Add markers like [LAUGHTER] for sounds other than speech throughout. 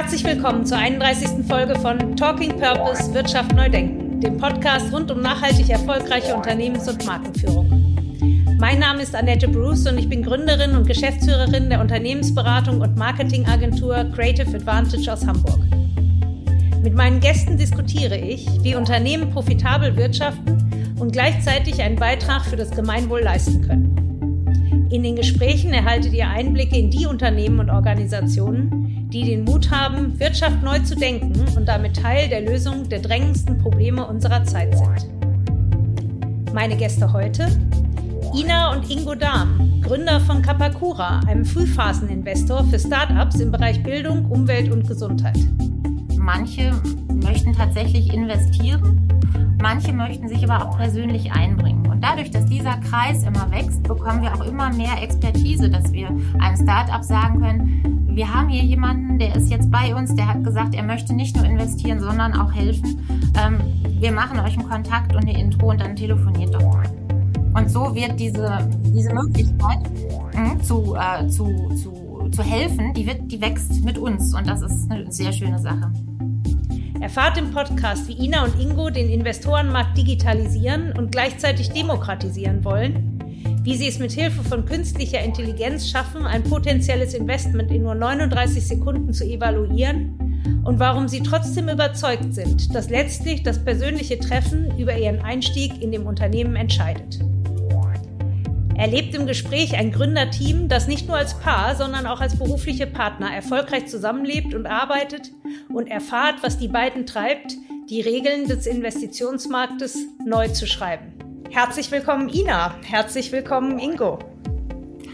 Herzlich willkommen zur 31. Folge von Talking Purpose Wirtschaft neu denken, dem Podcast rund um nachhaltig erfolgreiche Unternehmens- und Markenführung. Mein Name ist Annette Bruce und ich bin Gründerin und Geschäftsführerin der Unternehmensberatung und Marketingagentur Creative Advantage aus Hamburg. Mit meinen Gästen diskutiere ich, wie Unternehmen profitabel wirtschaften und gleichzeitig einen Beitrag für das Gemeinwohl leisten können. In den Gesprächen erhaltet ihr Einblicke in die Unternehmen und Organisationen, die den Mut haben, Wirtschaft neu zu denken und damit Teil der Lösung der drängendsten Probleme unserer Zeit sind. Meine Gäste heute? Ina und Ingo Dahm, Gründer von Kapakura, einem Frühphaseninvestor für Startups im Bereich Bildung, Umwelt und Gesundheit. Manche möchten tatsächlich investieren, manche möchten sich aber auch persönlich einbringen. Und dadurch, dass dieser Kreis immer wächst, bekommen wir auch immer mehr Expertise, dass wir einem Startup sagen können, wir haben hier jemanden, der ist jetzt bei uns, der hat gesagt, er möchte nicht nur investieren, sondern auch helfen. Ähm, wir machen euch einen Kontakt und eine Intro und dann telefoniert doch mal. Und so wird diese, diese Möglichkeit mh, zu, äh, zu, zu, zu helfen, die, wird, die wächst mit uns und das ist eine sehr schöne Sache. Erfahrt im Podcast, wie Ina und Ingo den Investorenmarkt digitalisieren und gleichzeitig demokratisieren wollen wie sie es mit Hilfe von künstlicher Intelligenz schaffen, ein potenzielles Investment in nur 39 Sekunden zu evaluieren und warum sie trotzdem überzeugt sind, dass letztlich das persönliche Treffen über ihren Einstieg in dem Unternehmen entscheidet. Erlebt im Gespräch ein Gründerteam, das nicht nur als Paar, sondern auch als berufliche Partner erfolgreich zusammenlebt und arbeitet und erfahrt, was die beiden treibt, die Regeln des Investitionsmarktes neu zu schreiben. Herzlich willkommen, Ina. Herzlich willkommen, Ingo.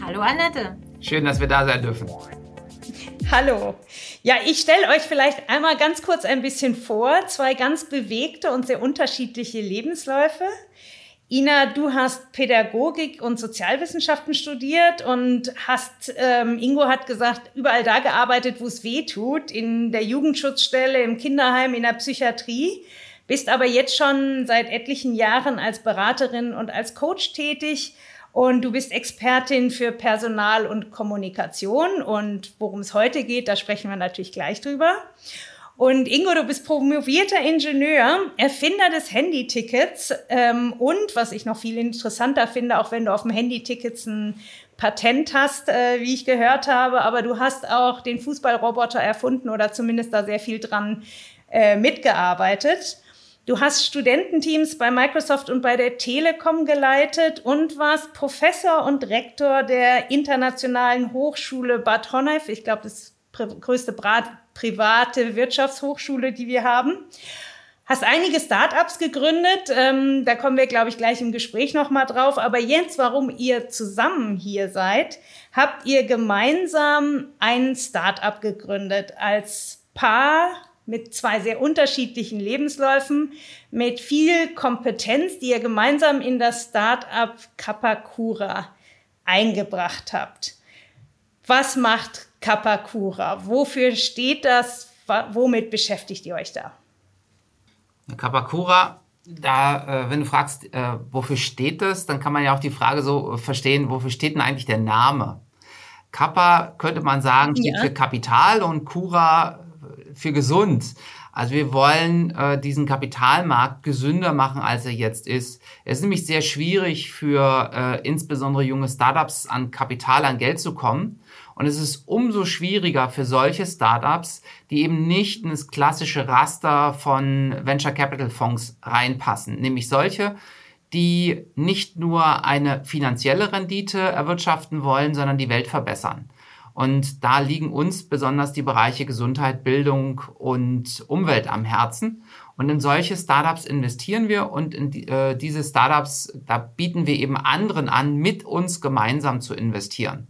Hallo, Annette. Schön, dass wir da sein dürfen. Hallo. Ja, ich stelle euch vielleicht einmal ganz kurz ein bisschen vor. Zwei ganz bewegte und sehr unterschiedliche Lebensläufe. Ina, du hast Pädagogik und Sozialwissenschaften studiert und hast, ähm, Ingo hat gesagt, überall da gearbeitet, wo es weh tut, in der Jugendschutzstelle, im Kinderheim, in der Psychiatrie bist aber jetzt schon seit etlichen Jahren als Beraterin und als Coach tätig und du bist Expertin für Personal und Kommunikation und worum es heute geht, da sprechen wir natürlich gleich drüber. Und Ingo, du bist promovierter Ingenieur, Erfinder des Handytickets ähm, und, was ich noch viel interessanter finde, auch wenn du auf dem Handytickets ein Patent hast, äh, wie ich gehört habe, aber du hast auch den Fußballroboter erfunden oder zumindest da sehr viel dran äh, mitgearbeitet. Du hast Studententeams bei Microsoft und bei der Telekom geleitet und warst Professor und Rektor der Internationalen Hochschule Bad Honnef. Ich glaube, das größte private Wirtschaftshochschule, die wir haben. Hast einige Startups gegründet. Ähm, da kommen wir, glaube ich, gleich im Gespräch nochmal drauf. Aber jetzt, warum ihr zusammen hier seid, habt ihr gemeinsam ein Startup gegründet als Paar mit zwei sehr unterschiedlichen Lebensläufen, mit viel Kompetenz, die ihr gemeinsam in das Startup Kapakura eingebracht habt. Was macht Kapakura? Wofür steht das? Womit beschäftigt ihr euch da? Kapakura, da, äh, wenn du fragst, äh, wofür steht das, dann kann man ja auch die Frage so verstehen, wofür steht denn eigentlich der Name? Kappa könnte man sagen, steht ja. für Kapital und Kura für gesund. Also wir wollen äh, diesen Kapitalmarkt gesünder machen, als er jetzt ist. Es ist nämlich sehr schwierig für äh, insbesondere junge Startups an Kapital, an Geld zu kommen. Und es ist umso schwieriger für solche Startups, die eben nicht in das klassische Raster von Venture Capital Fonds reinpassen. Nämlich solche, die nicht nur eine finanzielle Rendite erwirtschaften wollen, sondern die Welt verbessern. Und da liegen uns besonders die Bereiche Gesundheit, Bildung und Umwelt am Herzen. Und in solche Startups investieren wir und in die, äh, diese Startups, da bieten wir eben anderen an, mit uns gemeinsam zu investieren.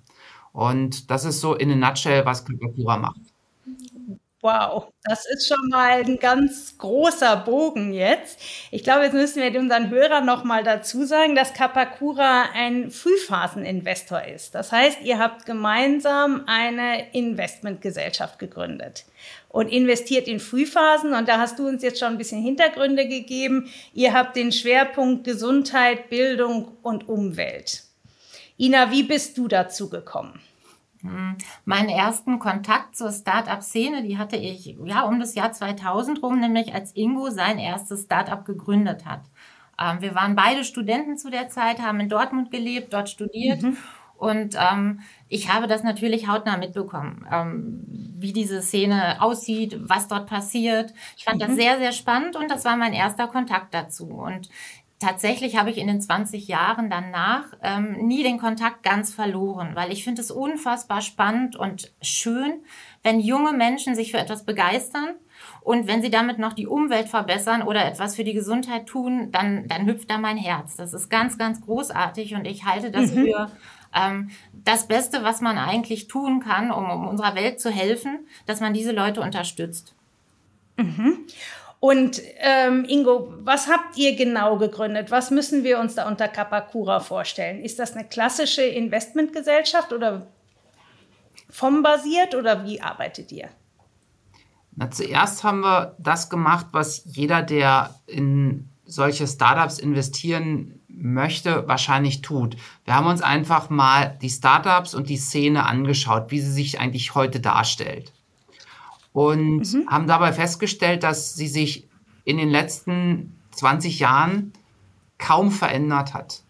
Und das ist so in a nutshell, was Kalkulatura macht. Wow, das ist schon mal ein ganz großer Bogen jetzt. Ich glaube, jetzt müssen wir unseren Hörern noch mal dazu sagen, dass Kapakura ein Frühphaseninvestor ist. Das heißt, ihr habt gemeinsam eine Investmentgesellschaft gegründet und investiert in Frühphasen. Und da hast du uns jetzt schon ein bisschen Hintergründe gegeben. Ihr habt den Schwerpunkt Gesundheit, Bildung und Umwelt. Ina, wie bist du dazu gekommen? Hm, meinen ersten Kontakt zur Start-up-Szene, die hatte ich ja um das Jahr 2000 rum, nämlich als Ingo sein erstes Start-up gegründet hat. Ähm, wir waren beide Studenten zu der Zeit, haben in Dortmund gelebt, dort studiert. Mhm. Und ähm, ich habe das natürlich hautnah mitbekommen, ähm, wie diese Szene aussieht, was dort passiert. Ich fand mhm. das sehr, sehr spannend und das war mein erster Kontakt dazu. Und tatsächlich habe ich in den 20 Jahren danach ähm, nie den Kontakt ganz verloren, weil ich finde es unfassbar spannend und schön, wenn junge Menschen sich für etwas begeistern und wenn sie damit noch die Umwelt verbessern oder etwas für die Gesundheit tun, dann, dann hüpft da mein Herz. Das ist ganz, ganz großartig und ich halte das mhm. für ähm, das Beste, was man eigentlich tun kann, um, um unserer Welt zu helfen, dass man diese Leute unterstützt. Mhm. Und ähm, Ingo, was habt ihr genau gegründet? Was müssen wir uns da unter Kapakura vorstellen? Ist das eine klassische Investmentgesellschaft oder fondsbasiert oder wie arbeitet ihr? Na, zuerst haben wir das gemacht, was jeder, der in solche Startups investieren möchte, wahrscheinlich tut. Wir haben uns einfach mal die Startups und die Szene angeschaut, wie sie sich eigentlich heute darstellt und mhm. haben dabei festgestellt, dass sie sich in den letzten 20 Jahren kaum verändert hat.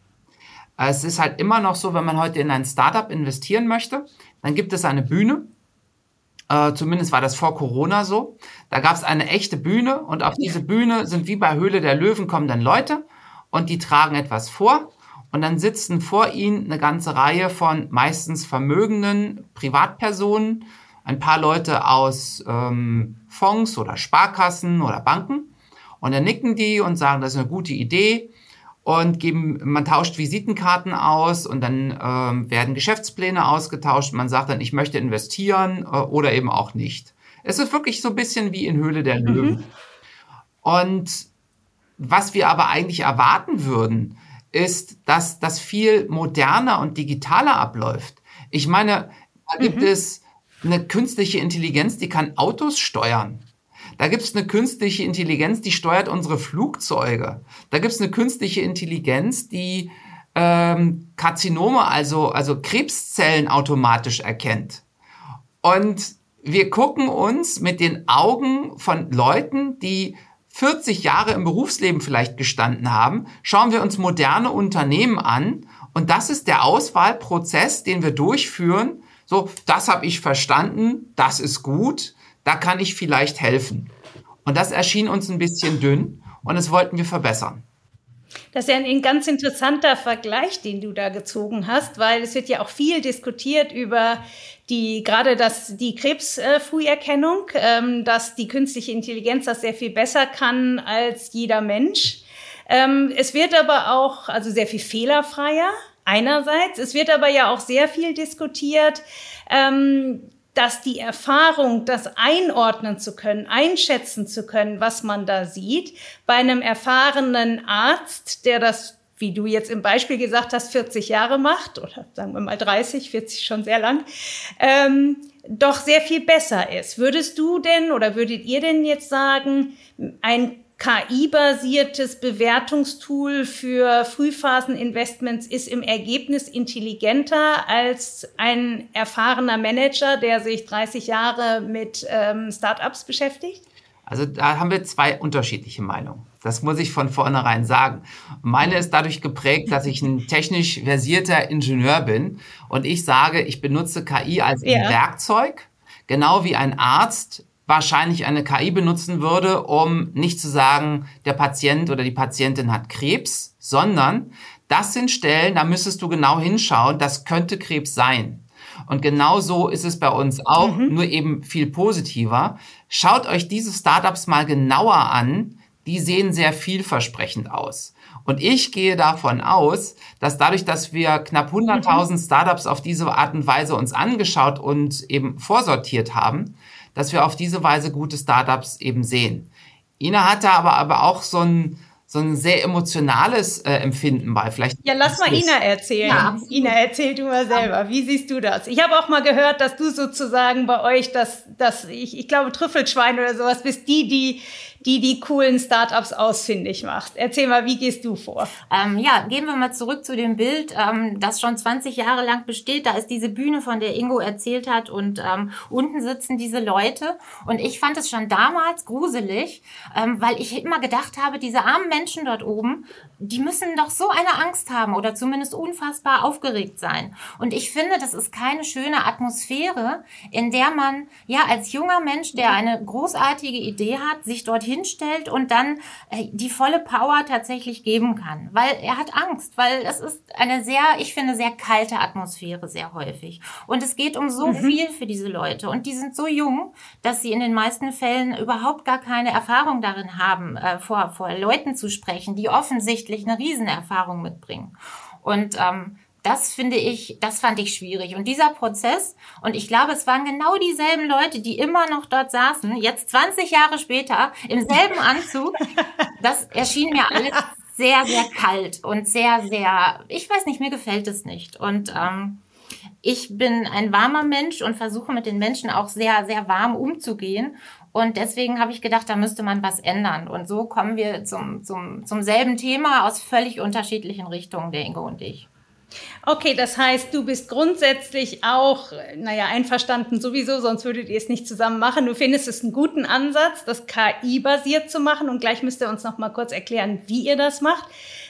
Es ist halt immer noch so, wenn man heute in ein Startup investieren möchte, dann gibt es eine Bühne. Äh, zumindest war das vor Corona so. Da gab es eine echte Bühne und auf diese Bühne sind wie bei Höhle der Löwen kommen dann Leute und die tragen etwas vor und dann sitzen vor ihnen eine ganze Reihe von meistens vermögenden Privatpersonen, ein paar Leute aus ähm, Fonds oder Sparkassen oder Banken und dann nicken die und sagen, das ist eine gute Idee und geben, man tauscht Visitenkarten aus und dann ähm, werden Geschäftspläne ausgetauscht. Man sagt dann, ich möchte investieren äh, oder eben auch nicht. Es ist wirklich so ein bisschen wie in Höhle der Löwen. Mhm. Und was wir aber eigentlich erwarten würden, ist, dass das viel moderner und digitaler abläuft. Ich meine, da gibt mhm. es eine künstliche Intelligenz, die kann Autos steuern. Da gibt es eine künstliche Intelligenz, die steuert unsere Flugzeuge. Da gibt es eine künstliche Intelligenz, die ähm, Karzinome, also, also Krebszellen automatisch erkennt. Und wir gucken uns mit den Augen von Leuten, die 40 Jahre im Berufsleben vielleicht gestanden haben, schauen wir uns moderne Unternehmen an. Und das ist der Auswahlprozess, den wir durchführen, so, das habe ich verstanden, das ist gut, da kann ich vielleicht helfen. Und das erschien uns ein bisschen dünn und das wollten wir verbessern. Das ist ja ein ganz interessanter Vergleich, den du da gezogen hast, weil es wird ja auch viel diskutiert über die, gerade das, die Krebsfrüherkennung, ähm, dass die künstliche Intelligenz das sehr viel besser kann als jeder Mensch. Ähm, es wird aber auch, also sehr viel fehlerfreier einerseits. Es wird aber ja auch sehr viel diskutiert, ähm, dass die Erfahrung, das einordnen zu können, einschätzen zu können, was man da sieht, bei einem erfahrenen Arzt, der das, wie du jetzt im Beispiel gesagt hast, 40 Jahre macht, oder sagen wir mal 30, 40 schon sehr lang, ähm, doch sehr viel besser ist. Würdest du denn oder würdet ihr denn jetzt sagen, ein KI-basiertes Bewertungstool für Frühphaseninvestments ist im Ergebnis intelligenter als ein erfahrener Manager, der sich 30 Jahre mit ähm, Startups beschäftigt? Also da haben wir zwei unterschiedliche Meinungen. Das muss ich von vornherein sagen. Meine ist dadurch geprägt, dass ich ein technisch versierter Ingenieur bin und ich sage, ich benutze KI als ja. Werkzeug, genau wie ein Arzt wahrscheinlich eine KI benutzen würde, um nicht zu sagen, der Patient oder die Patientin hat Krebs, sondern das sind Stellen, da müsstest du genau hinschauen, das könnte Krebs sein. Und genau so ist es bei uns auch, mhm. nur eben viel positiver. Schaut euch diese Startups mal genauer an. Die sehen sehr vielversprechend aus. Und ich gehe davon aus, dass dadurch, dass wir knapp 100.000 mhm. Startups auf diese Art und Weise uns angeschaut und eben vorsortiert haben, dass wir auf diese Weise gute Startups eben sehen. Ina hatte aber, aber auch so ein, so ein sehr emotionales äh, Empfinden bei. Vielleicht ja, lass mal Ina erzählen. Ja, Ina, erzähl du mal selber. Wie siehst du das? Ich habe auch mal gehört, dass du sozusagen bei euch, das, das ich, ich glaube, Trüffelschwein oder sowas bist, die, die die die coolen Startups ausfindig macht. Erzähl mal, wie gehst du vor? Ähm, ja, gehen wir mal zurück zu dem Bild, ähm, das schon 20 Jahre lang besteht. Da ist diese Bühne, von der Ingo erzählt hat und ähm, unten sitzen diese Leute. Und ich fand es schon damals gruselig, ähm, weil ich immer gedacht habe, diese armen Menschen dort oben, die müssen doch so eine Angst haben oder zumindest unfassbar aufgeregt sein. Und ich finde, das ist keine schöne Atmosphäre, in der man ja als junger Mensch, der eine großartige Idee hat, sich dorthin hinstellt und dann äh, die volle Power tatsächlich geben kann. Weil er hat Angst, weil es ist eine sehr, ich finde, sehr kalte Atmosphäre sehr häufig. Und es geht um so mhm. viel für diese Leute. Und die sind so jung, dass sie in den meisten Fällen überhaupt gar keine Erfahrung darin haben, äh, vor, vor Leuten zu sprechen, die offensichtlich eine Riesenerfahrung mitbringen. Und ähm, das finde ich, das fand ich schwierig. Und dieser Prozess, und ich glaube, es waren genau dieselben Leute, die immer noch dort saßen, jetzt 20 Jahre später, im selben Anzug, [LAUGHS] das erschien mir alles sehr, sehr kalt und sehr, sehr, ich weiß nicht, mir gefällt es nicht. Und ähm, ich bin ein warmer Mensch und versuche mit den Menschen auch sehr, sehr warm umzugehen. Und deswegen habe ich gedacht, da müsste man was ändern. Und so kommen wir zum, zum, zum selben Thema aus völlig unterschiedlichen Richtungen, der Ingo und ich. Okay, das heißt, du bist grundsätzlich auch, naja, einverstanden sowieso, sonst würdet ihr es nicht zusammen machen. Du findest es einen guten Ansatz, das KI-basiert zu machen und gleich müsst ihr uns noch mal kurz erklären, wie ihr das macht.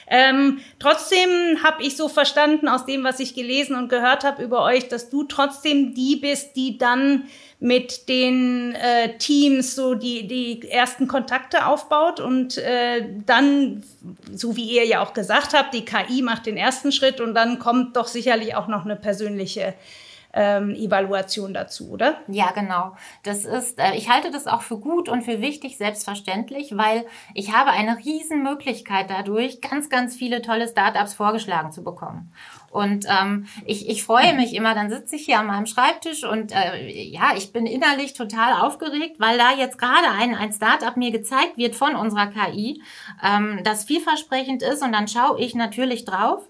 Ähm, trotzdem habe ich so verstanden aus dem, was ich gelesen und gehört habe über euch, dass du trotzdem die bist, die dann mit den äh, Teams so die, die ersten Kontakte aufbaut und äh, dann, so wie ihr ja auch gesagt habt, die KI macht den ersten Schritt und dann kommt doch sicherlich auch noch eine persönliche ähm, Evaluation dazu, oder? Ja, genau. Das ist, äh, ich halte das auch für gut und für wichtig, selbstverständlich, weil ich habe eine riesen Möglichkeit dadurch, ganz, ganz viele tolle Startups vorgeschlagen zu bekommen. Und ähm, ich, ich freue mich immer, dann sitze ich hier an meinem Schreibtisch und äh, ja, ich bin innerlich total aufgeregt, weil da jetzt gerade ein, ein Startup mir gezeigt wird von unserer KI, ähm, das vielversprechend ist und dann schaue ich natürlich drauf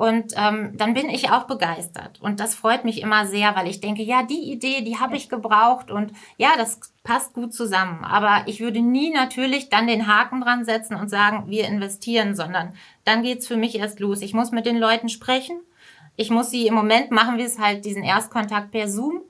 und ähm, dann bin ich auch begeistert. Und das freut mich immer sehr, weil ich denke, ja, die Idee, die habe ich gebraucht und ja, das passt gut zusammen. Aber ich würde nie natürlich dann den Haken dran setzen und sagen, wir investieren, sondern dann geht's für mich erst los. Ich muss mit den Leuten sprechen. Ich muss sie, im Moment machen wir es halt diesen Erstkontakt per Zoom.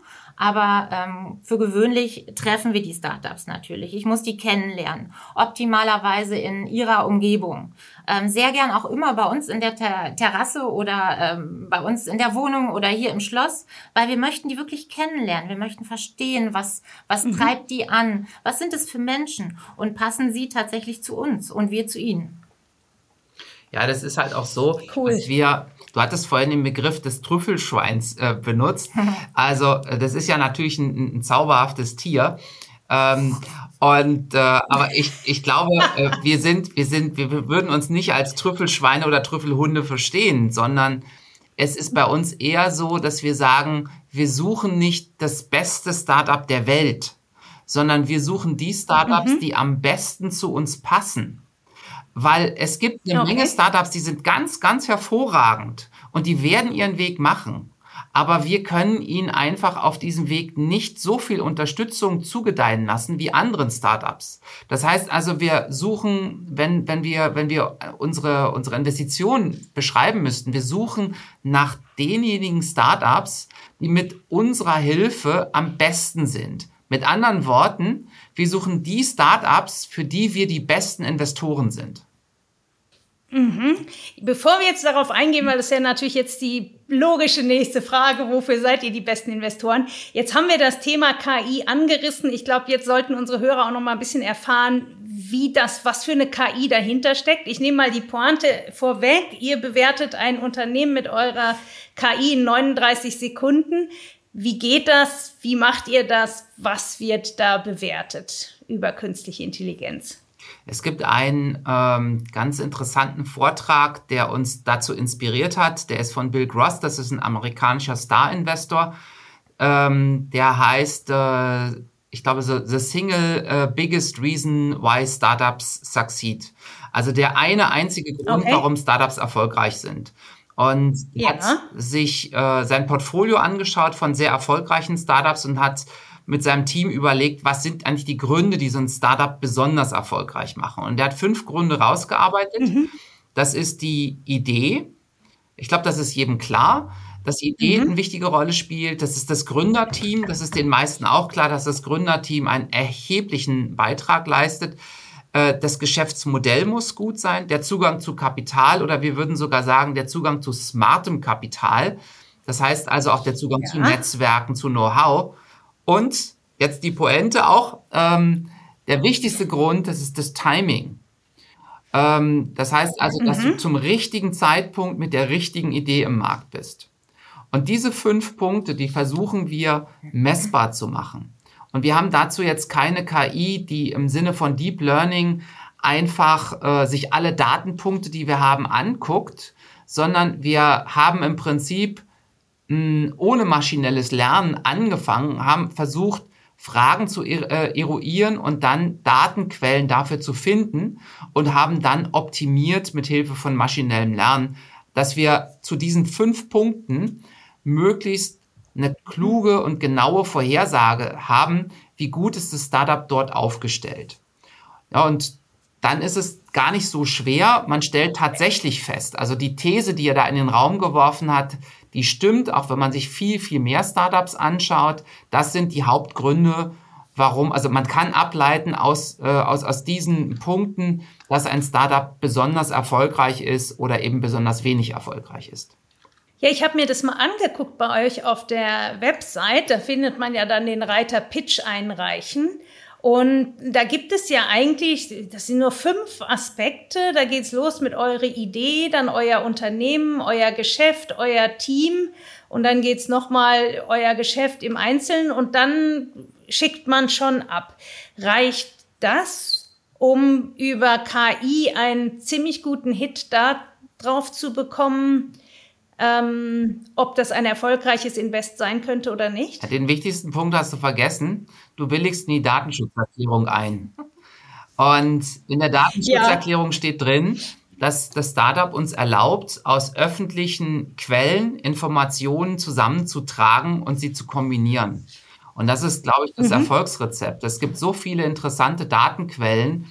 Aber ähm, für gewöhnlich treffen wir die Startups natürlich. Ich muss die kennenlernen, optimalerweise in ihrer Umgebung. Ähm, sehr gern auch immer bei uns in der Ter Terrasse oder ähm, bei uns in der Wohnung oder hier im Schloss, weil wir möchten die wirklich kennenlernen. Wir möchten verstehen, was, was mhm. treibt die an, was sind es für Menschen und passen sie tatsächlich zu uns und wir zu ihnen. Ja, das ist halt auch so, cool. dass wir Du hattest vorhin den Begriff des Trüffelschweins äh, benutzt. [LAUGHS] Also äh, das ist ja natürlich ein, ein zauberhaftes Tier. Ähm, und äh, aber ich, ich glaube, äh, wir sind, wir sind, wir würden uns nicht als Trüffelschweine oder Trüffelhunde verstehen, sondern es ist bei uns eher so, dass wir sagen, wir suchen nicht das beste Startup der Welt, sondern wir suchen die Startups, mhm. die am besten zu uns passen. Weil es gibt eine okay. Menge Startups, die sind ganz, ganz hervorragend und die werden ihren Weg machen. Aber wir können ihnen einfach auf diesem Weg nicht so viel Unterstützung zugedeihen lassen wie anderen Startups. Das heißt also, wir suchen, wenn, wenn wir, wenn wir unsere, unsere Investitionen beschreiben müssten, wir suchen nach denjenigen Startups, die mit unserer Hilfe am besten sind. Mit anderen Worten, wir suchen die Startups, für die wir die besten Investoren sind. Mhm. Bevor wir jetzt darauf eingehen, weil das ist ja natürlich jetzt die logische nächste Frage, wofür seid ihr die besten Investoren? Jetzt haben wir das Thema KI angerissen. Ich glaube, jetzt sollten unsere Hörer auch noch mal ein bisschen erfahren, wie das, was für eine KI dahinter steckt. Ich nehme mal die Pointe vorweg. Ihr bewertet ein Unternehmen mit eurer KI in 39 Sekunden. Wie geht das? Wie macht ihr das? Was wird da bewertet über künstliche Intelligenz? Es gibt einen ähm, ganz interessanten Vortrag, der uns dazu inspiriert hat. Der ist von Bill Gross, das ist ein amerikanischer Star-Investor. Ähm, der heißt äh, ich glaube, so the single uh, biggest reason why startups succeed. Also der eine einzige Grund, okay. warum Startups erfolgreich sind. Und ja. hat sich äh, sein Portfolio angeschaut von sehr erfolgreichen Startups und hat mit seinem Team überlegt, was sind eigentlich die Gründe, die so ein Startup besonders erfolgreich machen. Und er hat fünf Gründe rausgearbeitet. Mhm. Das ist die Idee. Ich glaube, das ist jedem klar dass die Idee mhm. eine wichtige Rolle spielt. Das ist das Gründerteam. Das ist den meisten auch klar, dass das Gründerteam einen erheblichen Beitrag leistet. Äh, das Geschäftsmodell muss gut sein, der Zugang zu Kapital oder wir würden sogar sagen, der Zugang zu smartem Kapital. Das heißt also auch der Zugang ja. zu Netzwerken, zu Know-how. Und jetzt die Pointe auch, ähm, der wichtigste Grund, das ist das Timing. Ähm, das heißt also, dass mhm. du zum richtigen Zeitpunkt mit der richtigen Idee im Markt bist. Und diese fünf Punkte, die versuchen wir messbar zu machen. Und wir haben dazu jetzt keine KI, die im Sinne von Deep Learning einfach äh, sich alle Datenpunkte, die wir haben, anguckt, sondern wir haben im Prinzip mh, hm, ohne maschinelles Lernen angefangen, haben versucht, Fragen zu äh, eruieren und dann Datenquellen dafür zu finden und haben dann optimiert mit Hilfe von maschinellem Lernen, dass wir zu diesen fünf Punkten möglichst eine kluge und genaue Vorhersage haben, wie gut ist das Startup dort aufgestellt. Ja, und dann ist es gar nicht so schwer. Man stellt tatsächlich fest, also die These, die er da in den Raum geworfen hat, die stimmt, auch wenn man sich viel, viel mehr Startups anschaut. Das sind die Hauptgründe, warum, also man kann ableiten aus, äh, aus, aus diesen Punkten, dass ein Startup besonders erfolgreich ist oder eben besonders wenig erfolgreich ist. Ja, ich habe mir das mal angeguckt bei euch auf der Website. Da findet man ja dann den Reiter Pitch einreichen. Und da gibt es ja eigentlich, das sind nur fünf Aspekte. Da geht's los mit eurer Idee, dann euer Unternehmen, euer Geschäft, euer Team. Und dann geht's nochmal euer Geschäft im Einzelnen und dann schickt man schon ab. Reicht das, um über KI einen ziemlich guten Hit da drauf zu bekommen? Ähm, ob das ein erfolgreiches Invest sein könnte oder nicht. Den wichtigsten Punkt hast du vergessen. Du willigst in die Datenschutzerklärung ein. Und in der Datenschutzerklärung ja. steht drin, dass das Startup uns erlaubt, aus öffentlichen Quellen Informationen zusammenzutragen und sie zu kombinieren. Und das ist, glaube ich, das mhm. Erfolgsrezept. Es gibt so viele interessante Datenquellen,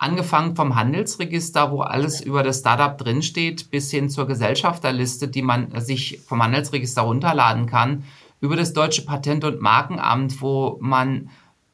Angefangen vom Handelsregister, wo alles über das Startup drinsteht, bis hin zur Gesellschafterliste, die man sich vom Handelsregister runterladen kann, über das Deutsche Patent- und Markenamt, wo man,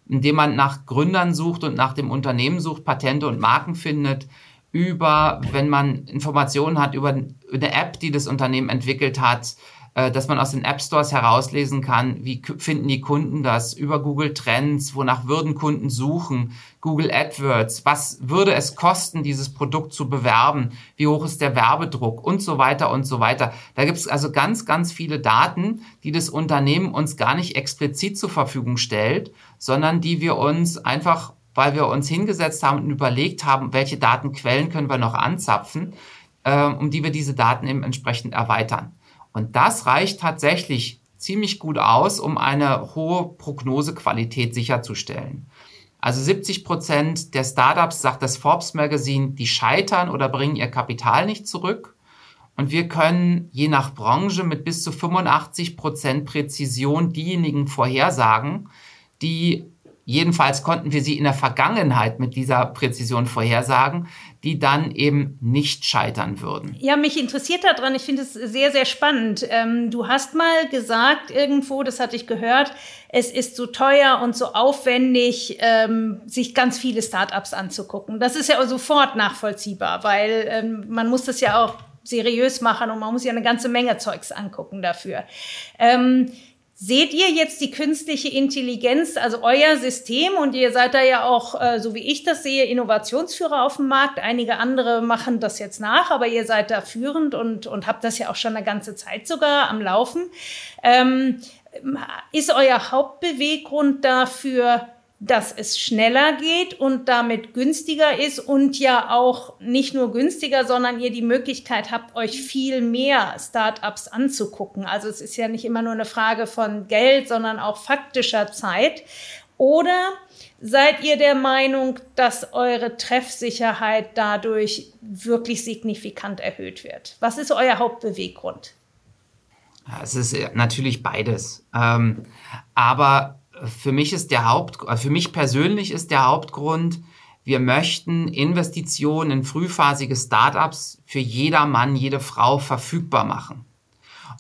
indem man nach Gründern sucht und nach dem Unternehmen sucht, Patente und Marken findet, über, wenn man Informationen hat über eine App, die das Unternehmen entwickelt hat, dass man aus den App Stores herauslesen kann, wie finden die Kunden das über Google Trends, wonach würden Kunden suchen, Google AdWords, was würde es kosten, dieses Produkt zu bewerben, wie hoch ist der Werbedruck und so weiter und so weiter. Da gibt es also ganz, ganz viele Daten, die das Unternehmen uns gar nicht explizit zur Verfügung stellt, sondern die wir uns einfach weil wir uns hingesetzt haben und überlegt haben, welche Datenquellen können wir noch anzapfen, äh, um die wir diese Daten eben entsprechend erweitern. Und das reicht tatsächlich ziemlich gut aus, um eine hohe Prognosequalität sicherzustellen. Also 70 Prozent der Startups, sagt das Forbes Magazine, die scheitern oder bringen ihr Kapital nicht zurück. Und wir können je nach Branche mit bis zu 85 Prozent Präzision diejenigen vorhersagen, die Jedenfalls konnten wir sie in der Vergangenheit mit dieser Präzision vorhersagen, die dann eben nicht scheitern würden. Ja, mich interessiert daran, ich finde es sehr, sehr spannend. Ähm, du hast mal gesagt irgendwo, das hatte ich gehört, es ist so teuer und so aufwendig, ähm, sich ganz viele Startups anzugucken. Das ist ja sofort nachvollziehbar, weil ähm, man muss das ja auch seriös machen und man muss ja eine ganze Menge Zeugs angucken dafür. Ähm, Seht ihr jetzt die künstliche Intelligenz, also euer System, und ihr seid da ja auch, äh, so wie ich das sehe, Innovationsführer auf dem Markt. Einige andere machen das jetzt nach, aber ihr seid da führend und, und habt das ja auch schon eine ganze Zeit sogar am Laufen. Ähm, ist euer Hauptbeweggrund dafür, dass es schneller geht und damit günstiger ist und ja auch nicht nur günstiger, sondern ihr die Möglichkeit habt, euch viel mehr Startups anzugucken. Also es ist ja nicht immer nur eine Frage von Geld, sondern auch faktischer Zeit. Oder seid ihr der Meinung, dass eure Treffsicherheit dadurch wirklich signifikant erhöht wird? Was ist euer Hauptbeweggrund? Es ist natürlich beides. Ähm, aber für mich ist der Haupt, für mich persönlich ist der Hauptgrund, wir möchten Investitionen in frühphasige Startups für jeder Mann, jede Frau verfügbar machen.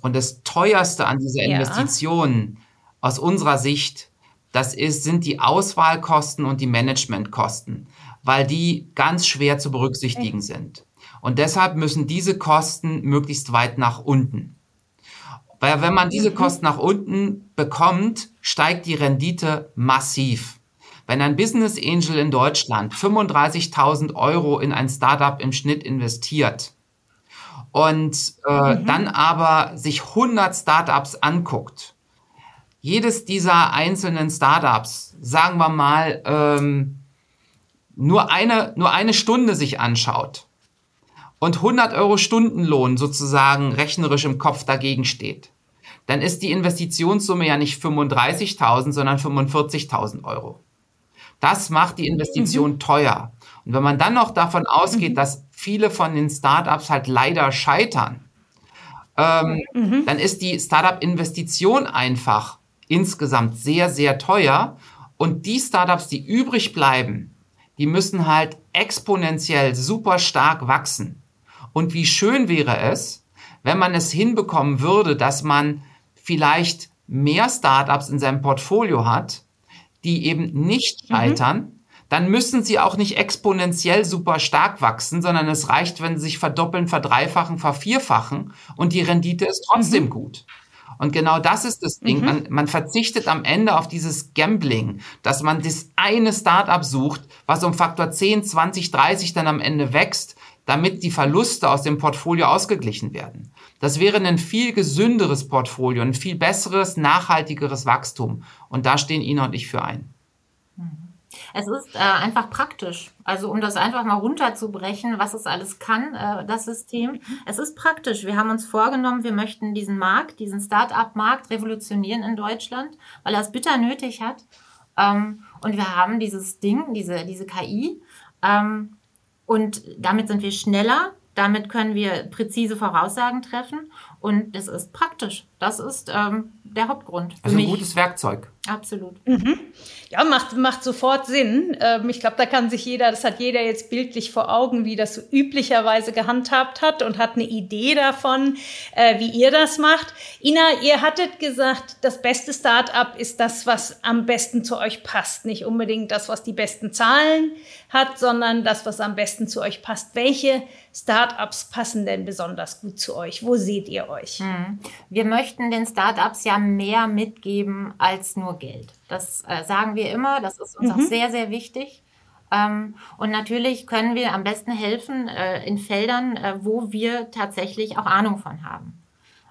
Und das teuerste an dieser ja. Investition aus unserer Sicht, das ist, sind die Auswahlkosten und die Managementkosten, weil die ganz schwer zu berücksichtigen okay. sind. Und deshalb müssen diese Kosten möglichst weit nach unten. Weil wenn man diese mhm. Kosten nach unten bekommt, steigt die Rendite massiv. Wenn ein Business Angel in Deutschland 35.000 Euro in ein Startup im Schnitt investiert und äh, mhm. dann aber sich 100 Startups anguckt, jedes dieser einzelnen Startups, sagen wir mal, ähm, nur eine, nur eine Stunde sich anschaut und 100 Euro Stundenlohn sozusagen rechnerisch im Kopf dagegen steht, dann ist die Investitionssumme ja nicht 35.000, sondern 45.000 Euro. Das macht die Investition mhm. teuer. Und wenn man dann noch davon ausgeht, mhm. dass viele von den Startups halt leider scheitern, ähm, mhm. dann ist die Startup-Investition einfach insgesamt sehr, sehr teuer. Und die Startups, die übrig bleiben, die müssen halt exponentiell super stark wachsen. Und wie schön wäre es, wenn man es hinbekommen würde, dass man vielleicht mehr Startups in seinem Portfolio hat, die eben nicht mhm. scheitern, mhm. dann müssen sie auch nicht exponentiell super stark wachsen, sondern es reicht, wenn sie sich verdoppeln, verdreifachen, vervierfachen und die Rendite ist trotzdem mhm. gut. Und genau das ist das Ding. Mhm. Man, man, verzichtet am Ende auf dieses Gambling, dass man das eine Startup sucht, was um Faktor 10, 20, 30 dann am Ende wächst, damit die Verluste aus dem Portfolio ausgeglichen werden. Das wäre ein viel gesünderes Portfolio, ein viel besseres, nachhaltigeres Wachstum. Und da stehen Ina und ich für ein. Es ist äh, einfach praktisch. Also um das einfach mal runterzubrechen, was es alles kann, äh, das System. Es ist praktisch. Wir haben uns vorgenommen, wir möchten diesen Markt, diesen Start-up-Markt revolutionieren in Deutschland, weil er es bitter nötig hat. Ähm, und wir haben dieses Ding, diese, diese KI. Ähm, und damit sind wir schneller, damit können wir präzise Voraussagen treffen und es ist praktisch. Das ist ähm, der Hauptgrund. Also ein gutes Werkzeug. Absolut. Mhm. Ja, macht, macht sofort Sinn. Ähm, ich glaube, da kann sich jeder, das hat jeder jetzt bildlich vor Augen, wie das so üblicherweise gehandhabt hat und hat eine Idee davon, äh, wie ihr das macht. Ina, ihr hattet gesagt, das beste Start-up ist das, was am besten zu euch passt. Nicht unbedingt das, was die besten Zahlen hat, sondern das, was am besten zu euch passt. Welche Start-ups passen denn besonders gut zu euch? Wo seht ihr euch? Mhm. Wir möchten den Start-ups ja mehr mitgeben als nur Geld. Das äh, sagen wir immer, das ist uns mhm. auch sehr, sehr wichtig. Ähm, und natürlich können wir am besten helfen äh, in Feldern, äh, wo wir tatsächlich auch Ahnung von haben.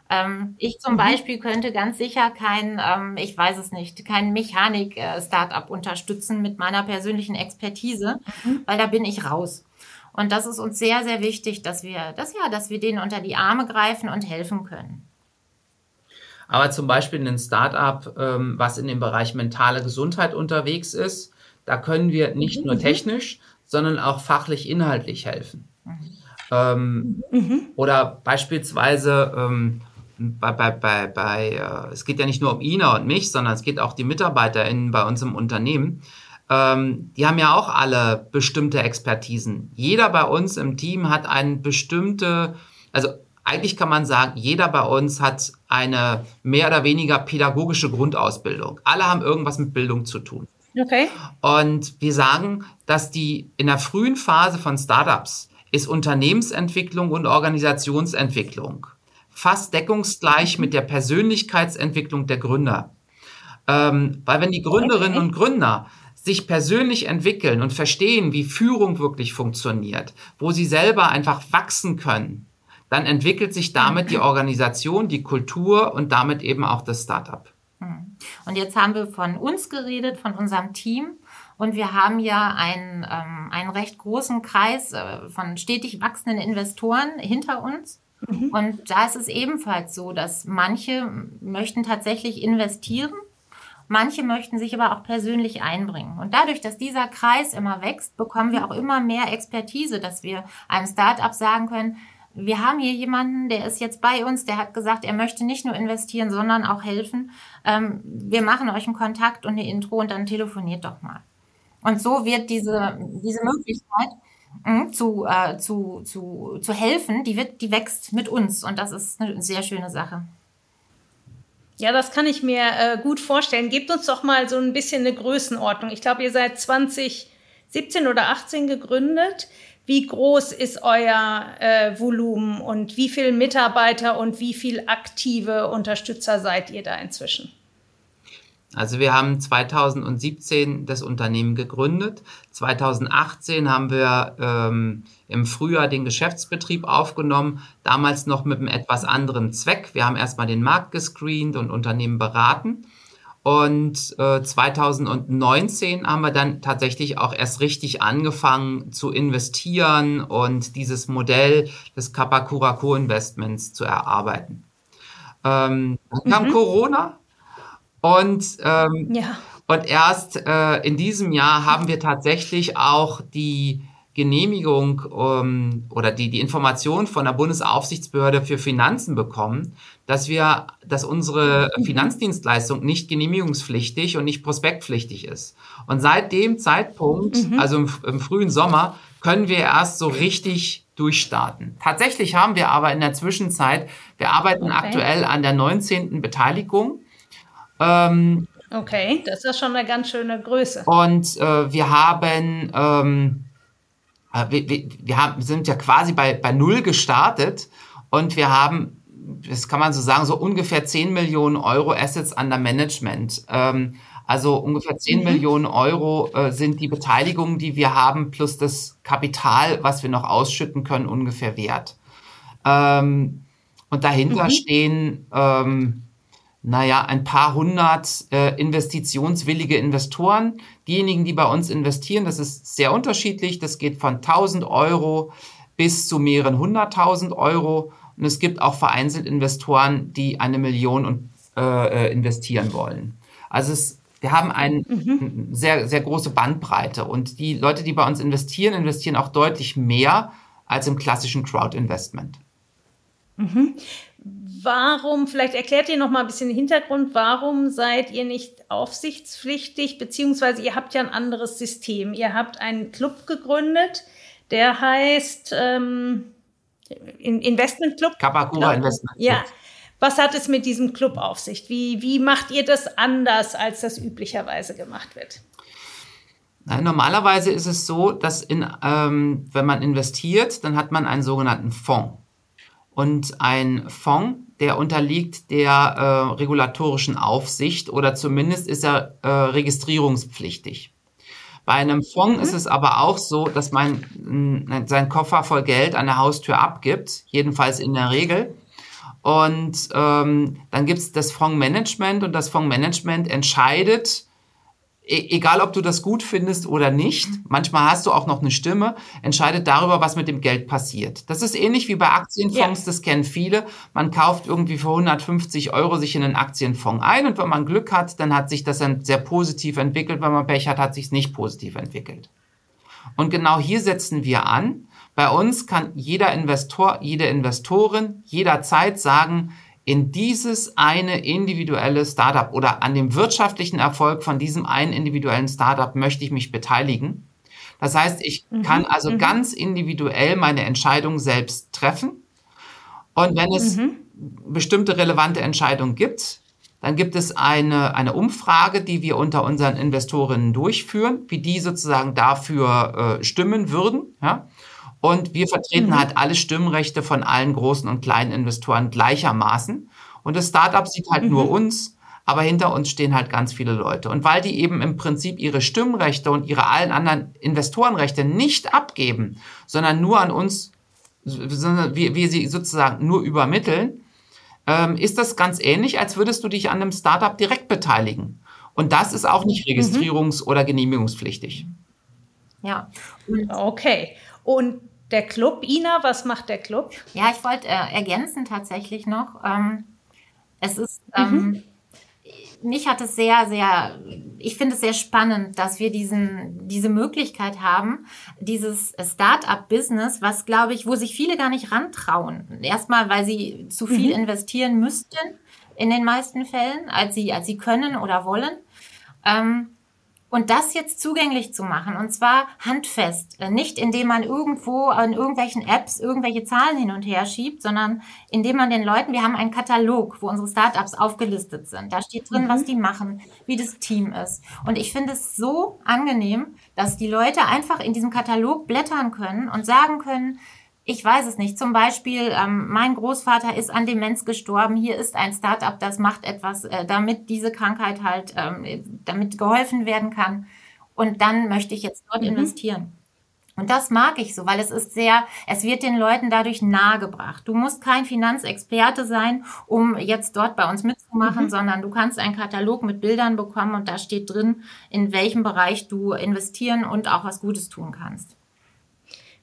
Ähm, ich zum mhm. Beispiel könnte ganz sicher kein, ähm, ich weiß es nicht, kein Mechanik-Startup unterstützen mit meiner persönlichen Expertise, mhm. weil da bin ich raus. Und das ist uns sehr, sehr wichtig, dass wir, dass ja, dass wir denen unter die Arme greifen und helfen können. Aber zum Beispiel ein Startup, ähm, was in dem Bereich mentale Gesundheit unterwegs ist, da können wir nicht mhm. nur technisch, sondern auch fachlich inhaltlich helfen. Mhm. Ähm, mhm. Oder beispielsweise ähm, bei, bei, bei, bei äh, es geht ja nicht nur um Ina und mich, sondern es geht auch die MitarbeiterInnen bei uns im Unternehmen. Ähm, die haben ja auch alle bestimmte Expertisen. Jeder bei uns im Team hat eine bestimmte, also eigentlich kann man sagen, jeder bei uns hat eine mehr oder weniger pädagogische Grundausbildung. Alle haben irgendwas mit Bildung zu tun. Okay. Und wir sagen, dass die in der frühen Phase von Startups ist Unternehmensentwicklung und Organisationsentwicklung fast deckungsgleich mit der Persönlichkeitsentwicklung der Gründer. Ähm, weil wenn die Gründerinnen okay. und Gründer sich persönlich entwickeln und verstehen, wie Führung wirklich funktioniert, wo sie selber einfach wachsen können, dann entwickelt sich damit die Organisation, die Kultur und damit eben auch das Startup. Hm. Und jetzt haben wir von uns geredet, von unserem Team. Und wir haben ja einen, ähm, einen recht großen Kreis äh, von stetig wachsenden Investoren hinter uns. Mhm. Und da ist es ebenfalls so, dass manche möchten tatsächlich investieren Manche möchten sich aber auch persönlich einbringen. Und dadurch, dass dieser Kreis immer wächst, bekommen wir auch immer mehr Expertise, dass wir einem Startup sagen können, wir haben hier jemanden, der ist jetzt bei uns, der hat gesagt, er möchte nicht nur investieren, sondern auch helfen. Ähm, wir machen euch einen Kontakt und eine Intro und dann telefoniert doch mal. Und so wird diese, diese Möglichkeit mh, zu, äh, zu, zu, zu helfen, die, wird, die wächst mit uns. Und das ist eine sehr schöne Sache. Ja, das kann ich mir äh, gut vorstellen. Gebt uns doch mal so ein bisschen eine Größenordnung. Ich glaube, ihr seid 2017 oder 18 gegründet. Wie groß ist euer äh, Volumen und wie viele Mitarbeiter und wie viele aktive Unterstützer seid ihr da inzwischen? Also wir haben 2017 das Unternehmen gegründet. 2018 haben wir ähm, im Frühjahr den Geschäftsbetrieb aufgenommen, damals noch mit einem etwas anderen Zweck. Wir haben erstmal den Markt gescreent und Unternehmen beraten. Und äh, 2019 haben wir dann tatsächlich auch erst richtig angefangen zu investieren und dieses Modell des Kapakura Co-Investments zu erarbeiten. Ähm, dann kam mhm. Corona und, ähm, ja. und erst äh, in diesem Jahr haben wir tatsächlich auch die Genehmigung ähm, oder die, die Information von der Bundesaufsichtsbehörde für Finanzen bekommen, dass wir, dass unsere mhm. Finanzdienstleistung nicht genehmigungspflichtig und nicht prospektpflichtig ist. Und seit dem Zeitpunkt, mhm. also im, im frühen Sommer, können wir erst so richtig durchstarten. Tatsächlich haben wir aber in der Zwischenzeit, wir arbeiten okay. aktuell an der 19. Beteiligung. Ähm, okay, das ist schon eine ganz schöne Größe. Und äh, wir haben ähm, äh, wir, wir, wir haben, sind ja quasi bei, bei Null gestartet und wir haben, das kann man so sagen, so ungefähr 10 Millionen Euro Assets under Management. Ähm, also ungefähr 10 mhm. Millionen Euro äh, sind die Beteiligungen, die wir haben, plus das Kapital, was wir noch ausschütten können, ungefähr wert. Ähm, und dahinter mhm. stehen ähm, naja, ein paar hundert äh, investitionswillige Investoren. Diejenigen, die bei uns investieren, das ist sehr unterschiedlich. Das geht von 1000 Euro bis zu mehreren hunderttausend Euro. Und es gibt auch vereinzelt Investoren, die eine Million und, äh, äh investieren wollen. Also es, wir haben eine mhm. sehr, sehr große Bandbreite. Und die Leute, die bei uns investieren, investieren auch deutlich mehr als im klassischen Crowd-Investment. Mhm. Warum, vielleicht erklärt ihr noch mal ein bisschen den Hintergrund, warum seid ihr nicht aufsichtspflichtig, beziehungsweise ihr habt ja ein anderes System. Ihr habt einen Club gegründet, der heißt ähm, Investment Club. Kapakura Investment Club. Ja. Was hat es mit diesem Club auf sich? Wie, wie macht ihr das anders, als das üblicherweise gemacht wird? Normalerweise ist es so, dass in, ähm, wenn man investiert, dann hat man einen sogenannten Fonds. Und ein Fonds der unterliegt der äh, regulatorischen Aufsicht oder zumindest ist er äh, registrierungspflichtig. Bei einem Fonds mhm. ist es aber auch so, dass man seinen Koffer voll Geld an der Haustür abgibt, jedenfalls in der Regel. Und ähm, dann gibt es das Fondsmanagement und das Fondsmanagement entscheidet, E-, egal ob du das gut findest oder nicht, manchmal hast du auch noch eine Stimme, entscheidet darüber, was mit dem Geld passiert. Das ist ähnlich wie bei Aktienfonds, ja. das kennen viele. Man kauft irgendwie für 150 Euro sich in einen Aktienfonds ein und wenn man Glück hat, dann hat sich das dann sehr positiv entwickelt. Wenn man Pech hat, hat sich es nicht positiv entwickelt. Und genau hier setzen wir an. Bei uns kann jeder Investor, jede Investorin jederzeit sagen, in dieses eine individuelle Startup oder an dem wirtschaftlichen Erfolg von diesem einen individuellen Startup möchte ich mich beteiligen. Das heißt, ich mhm. kann also mhm. ganz individuell meine Entscheidung selbst treffen. Und wenn es mhm. bestimmte relevante Entscheidungen gibt, dann gibt es eine, eine Umfrage, die wir unter unseren Investorinnen durchführen, wie die sozusagen dafür äh, stimmen würden. Ja? Und wir vertreten mhm. halt alle Stimmrechte von allen großen und kleinen Investoren gleichermaßen. Und das Startup sieht halt mhm. nur uns, aber hinter uns stehen halt ganz viele Leute. Und weil die eben im Prinzip ihre Stimmrechte und ihre allen anderen Investorenrechte nicht abgeben, sondern nur an uns, sondern wir, wir sie sozusagen nur übermitteln, ähm, ist das ganz ähnlich, als würdest du dich an einem Startup direkt beteiligen. Und das ist auch nicht mhm. registrierungs- oder genehmigungspflichtig. Ja. Okay. Und der Club, Ina, was macht der Club? Ja, ich wollte äh, ergänzen tatsächlich noch. Ähm, es ist, ähm, mhm. mich hat es sehr, sehr, ich finde es sehr spannend, dass wir diesen, diese Möglichkeit haben, dieses Start-up-Business, was glaube ich, wo sich viele gar nicht rantrauen. Erstmal, weil sie zu viel mhm. investieren müssten in den meisten Fällen, als sie, als sie können oder wollen. Ähm, und das jetzt zugänglich zu machen, und zwar handfest, äh, nicht indem man irgendwo an irgendwelchen Apps irgendwelche Zahlen hin und her schiebt, sondern indem man den Leuten, wir haben einen Katalog, wo unsere Startups aufgelistet sind. Da steht drin, mhm. was die machen, wie das Team ist. Und ich finde es so angenehm, dass die Leute einfach in diesem Katalog blättern können und sagen können, ich weiß es nicht. Zum Beispiel, ähm, mein Großvater ist an Demenz gestorben. Hier ist ein Startup, das macht etwas, äh, damit diese Krankheit halt, ähm, damit geholfen werden kann. Und dann möchte ich jetzt dort mhm. investieren. Und das mag ich so, weil es ist sehr, es wird den Leuten dadurch nahegebracht. Du musst kein Finanzexperte sein, um jetzt dort bei uns mitzumachen, mhm. sondern du kannst einen Katalog mit Bildern bekommen und da steht drin, in welchem Bereich du investieren und auch was Gutes tun kannst.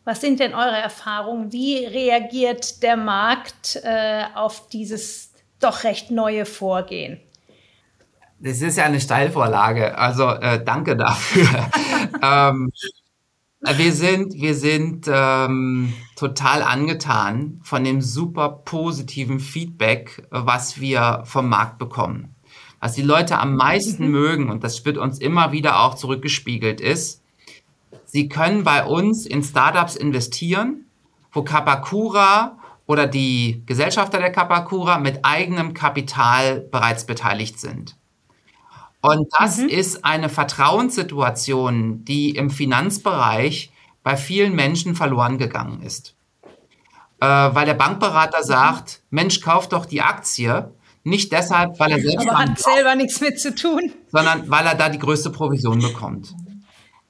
Was sind denn eure Erfahrungen? Wie reagiert der Markt äh, auf dieses doch recht neue Vorgehen? Das ist ja eine Steilvorlage, also äh, danke dafür. [LAUGHS] ähm, wir sind, wir sind ähm, total angetan von dem super positiven Feedback, was wir vom Markt bekommen. Was die Leute am meisten mhm. mögen, und das wird uns immer wieder auch zurückgespiegelt, ist, Sie können bei uns in Startups investieren, wo Kapakura oder die Gesellschafter der Kapakura mit eigenem Kapital bereits beteiligt sind. Und das mhm. ist eine Vertrauenssituation, die im Finanzbereich bei vielen Menschen verloren gegangen ist. Äh, weil der Bankberater sagt, Mensch, kauf doch die Aktie. Nicht deshalb, weil er selbst. Aber hat selber nichts mit zu tun. Sondern weil er da die größte Provision bekommt.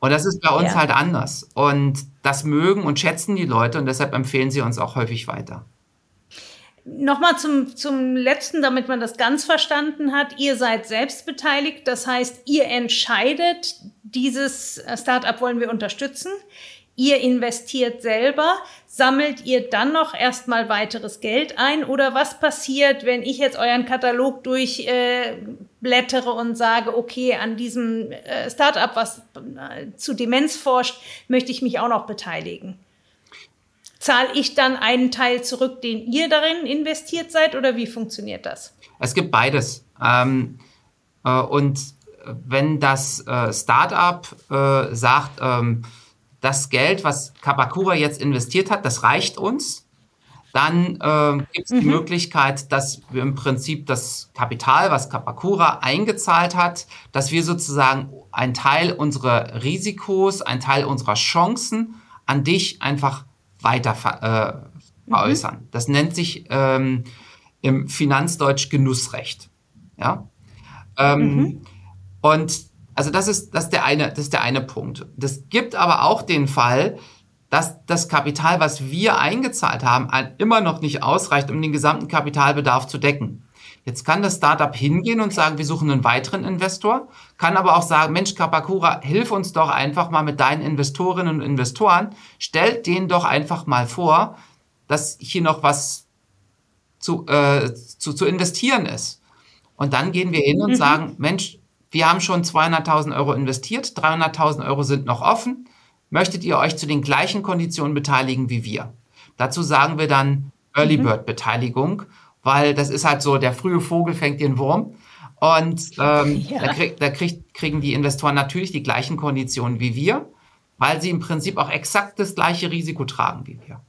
Und das ist bei uns ja. halt anders. Und das mögen und schätzen die Leute und deshalb empfehlen sie uns auch häufig weiter. Nochmal zum, zum letzten, damit man das ganz verstanden hat. Ihr seid selbst beteiligt. Das heißt, ihr entscheidet, dieses Startup wollen wir unterstützen. Ihr investiert selber. Sammelt ihr dann noch erstmal weiteres Geld ein? Oder was passiert, wenn ich jetzt euren Katalog durchblättere äh, und sage, okay, an diesem äh, Startup, was äh, zu Demenz forscht, möchte ich mich auch noch beteiligen? Zahle ich dann einen Teil zurück, den ihr darin investiert seid, oder wie funktioniert das? Es gibt beides. Ähm, äh, und wenn das Startup sagt, ähm, das Geld, was Kapakura jetzt investiert hat, das reicht uns. Dann äh, gibt es mhm. die Möglichkeit, dass wir im Prinzip das Kapital, was Kapakura eingezahlt hat, dass wir sozusagen einen Teil unserer Risikos, einen Teil unserer Chancen an dich einfach weiter äh, veräußern. Mhm. Das nennt sich ähm, im Finanzdeutsch Genussrecht. Ja. Ähm, mhm. Und also das ist, das ist der eine, das ist der eine Punkt. Das gibt aber auch den Fall, dass das Kapital, was wir eingezahlt haben, immer noch nicht ausreicht, um den gesamten Kapitalbedarf zu decken. Jetzt kann das Startup hingehen und sagen, wir suchen einen weiteren Investor, kann aber auch sagen, Mensch, Kapakura, hilf uns doch einfach mal mit deinen Investorinnen und Investoren, stellt denen doch einfach mal vor, dass hier noch was zu, äh, zu, zu investieren ist. Und dann gehen wir hin und mhm. sagen, Mensch, wir haben schon 200.000 Euro investiert, 300.000 Euro sind noch offen. Möchtet ihr euch zu den gleichen Konditionen beteiligen wie wir? Dazu sagen wir dann Early mhm. Bird Beteiligung, weil das ist halt so, der frühe Vogel fängt den Wurm. Und ähm, [LAUGHS] ja. da, krieg, da krieg, kriegen die Investoren natürlich die gleichen Konditionen wie wir, weil sie im Prinzip auch exakt das gleiche Risiko tragen wie wir.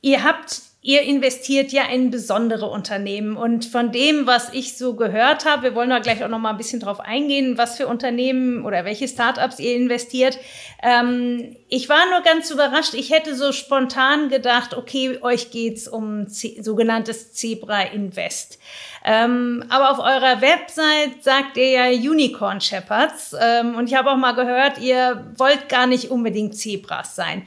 Ihr habt ihr investiert ja in besondere Unternehmen. Und von dem, was ich so gehört habe, wir wollen da gleich auch noch mal ein bisschen drauf eingehen, was für Unternehmen oder welche Startups ihr investiert. Ähm, ich war nur ganz überrascht. Ich hätte so spontan gedacht, okay, euch geht's um sogenanntes Zebra Invest. Ähm, aber auf eurer Website sagt ihr ja Unicorn Shepherds. Ähm, und ich habe auch mal gehört, ihr wollt gar nicht unbedingt Zebras sein.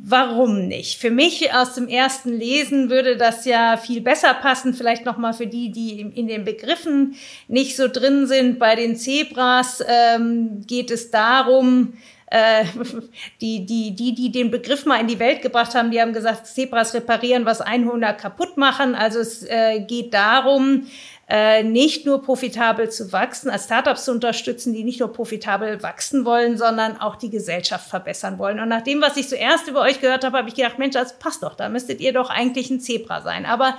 Warum nicht? Für mich aus dem ersten Lesen würde das ja viel besser passen. Vielleicht noch mal für die, die in den Begriffen nicht so drin sind. Bei den Zebras ähm, geht es darum, äh, [LAUGHS] die, die, die, die den Begriff mal in die Welt gebracht haben, die haben gesagt, Zebras reparieren, was Einhorner kaputt machen. Also es äh, geht darum, äh, nicht nur profitabel zu wachsen, als Startups zu unterstützen, die nicht nur profitabel wachsen wollen, sondern auch die Gesellschaft verbessern wollen. Und nach dem, was ich zuerst über euch gehört habe, habe ich gedacht, Mensch, das passt doch, da müsstet ihr doch eigentlich ein Zebra sein. Aber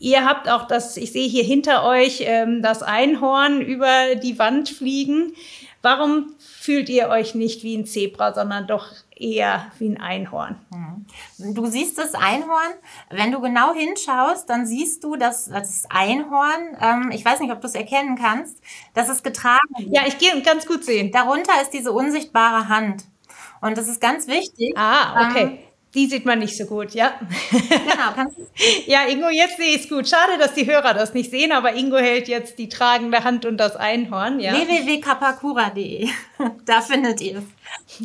Ihr habt auch das, ich sehe hier hinter euch ähm, das Einhorn über die Wand fliegen. Warum fühlt ihr euch nicht wie ein Zebra, sondern doch eher wie ein Einhorn? Hm. Du siehst das Einhorn. Wenn du genau hinschaust, dann siehst du, dass das Einhorn, ähm, ich weiß nicht, ob du es erkennen kannst, dass es getragen wird. Ja, ich gehe ganz gut sehen. Darunter ist diese unsichtbare Hand. Und das ist ganz wichtig. Ah, okay. Ähm, die sieht man nicht so gut, ja. Genau, kannst du. [LAUGHS] ja, Ingo, jetzt sehe ich es gut. Schade, dass die Hörer das nicht sehen, aber Ingo hält jetzt die tragende Hand und das Einhorn, ja. www.kapakura.de. [LAUGHS] da findet ihr es.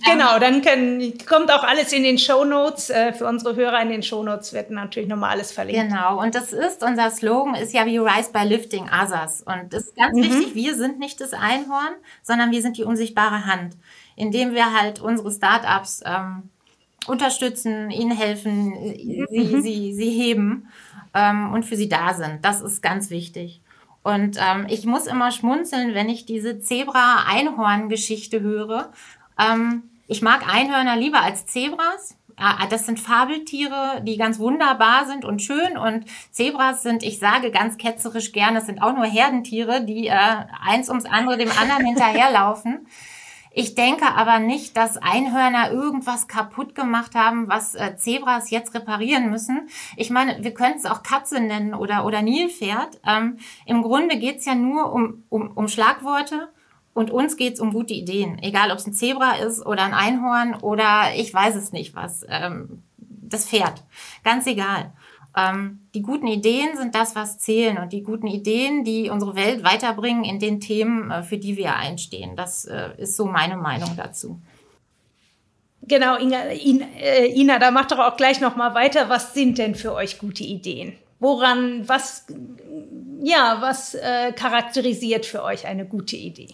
Genau, dann können, kommt auch alles in den Shownotes. Äh, für unsere Hörer in den Shownotes wird natürlich nochmal alles verlinkt. Genau, und das ist, unser Slogan ist ja We Rise by Lifting Others. Und das ist ganz mhm. wichtig, wir sind nicht das Einhorn, sondern wir sind die unsichtbare Hand, indem wir halt unsere Startups ähm, unterstützen, ihnen helfen, sie, mhm. sie, sie heben ähm, und für sie da sind. Das ist ganz wichtig. Und ähm, ich muss immer schmunzeln, wenn ich diese Zebra-Einhorn-Geschichte höre. Ähm, ich mag Einhörner lieber als Zebras. Das sind Fabeltiere, die ganz wunderbar sind und schön. Und Zebras sind, ich sage ganz ketzerisch gerne, es sind auch nur Herdentiere, die äh, eins ums andere dem anderen [LAUGHS] hinterherlaufen. Ich denke aber nicht, dass Einhörner irgendwas kaputt gemacht haben, was äh, Zebras jetzt reparieren müssen. Ich meine, wir können es auch Katze nennen oder, oder Nilpferd. Ähm, Im Grunde geht's ja nur um, um, um Schlagworte. Und uns geht's um gute Ideen. Egal, ob es ein Zebra ist oder ein Einhorn oder ich weiß es nicht was. Ähm, das Pferd. Ganz egal. Ähm, die guten Ideen sind das, was zählen und die guten Ideen, die unsere Welt weiterbringen in den Themen, äh, für die wir einstehen. Das äh, ist so meine Meinung dazu. Genau, Ina, Ina, äh, Ina da macht doch auch gleich noch mal weiter. Was sind denn für euch gute Ideen? Woran, was, ja, was äh, charakterisiert für euch eine gute Idee?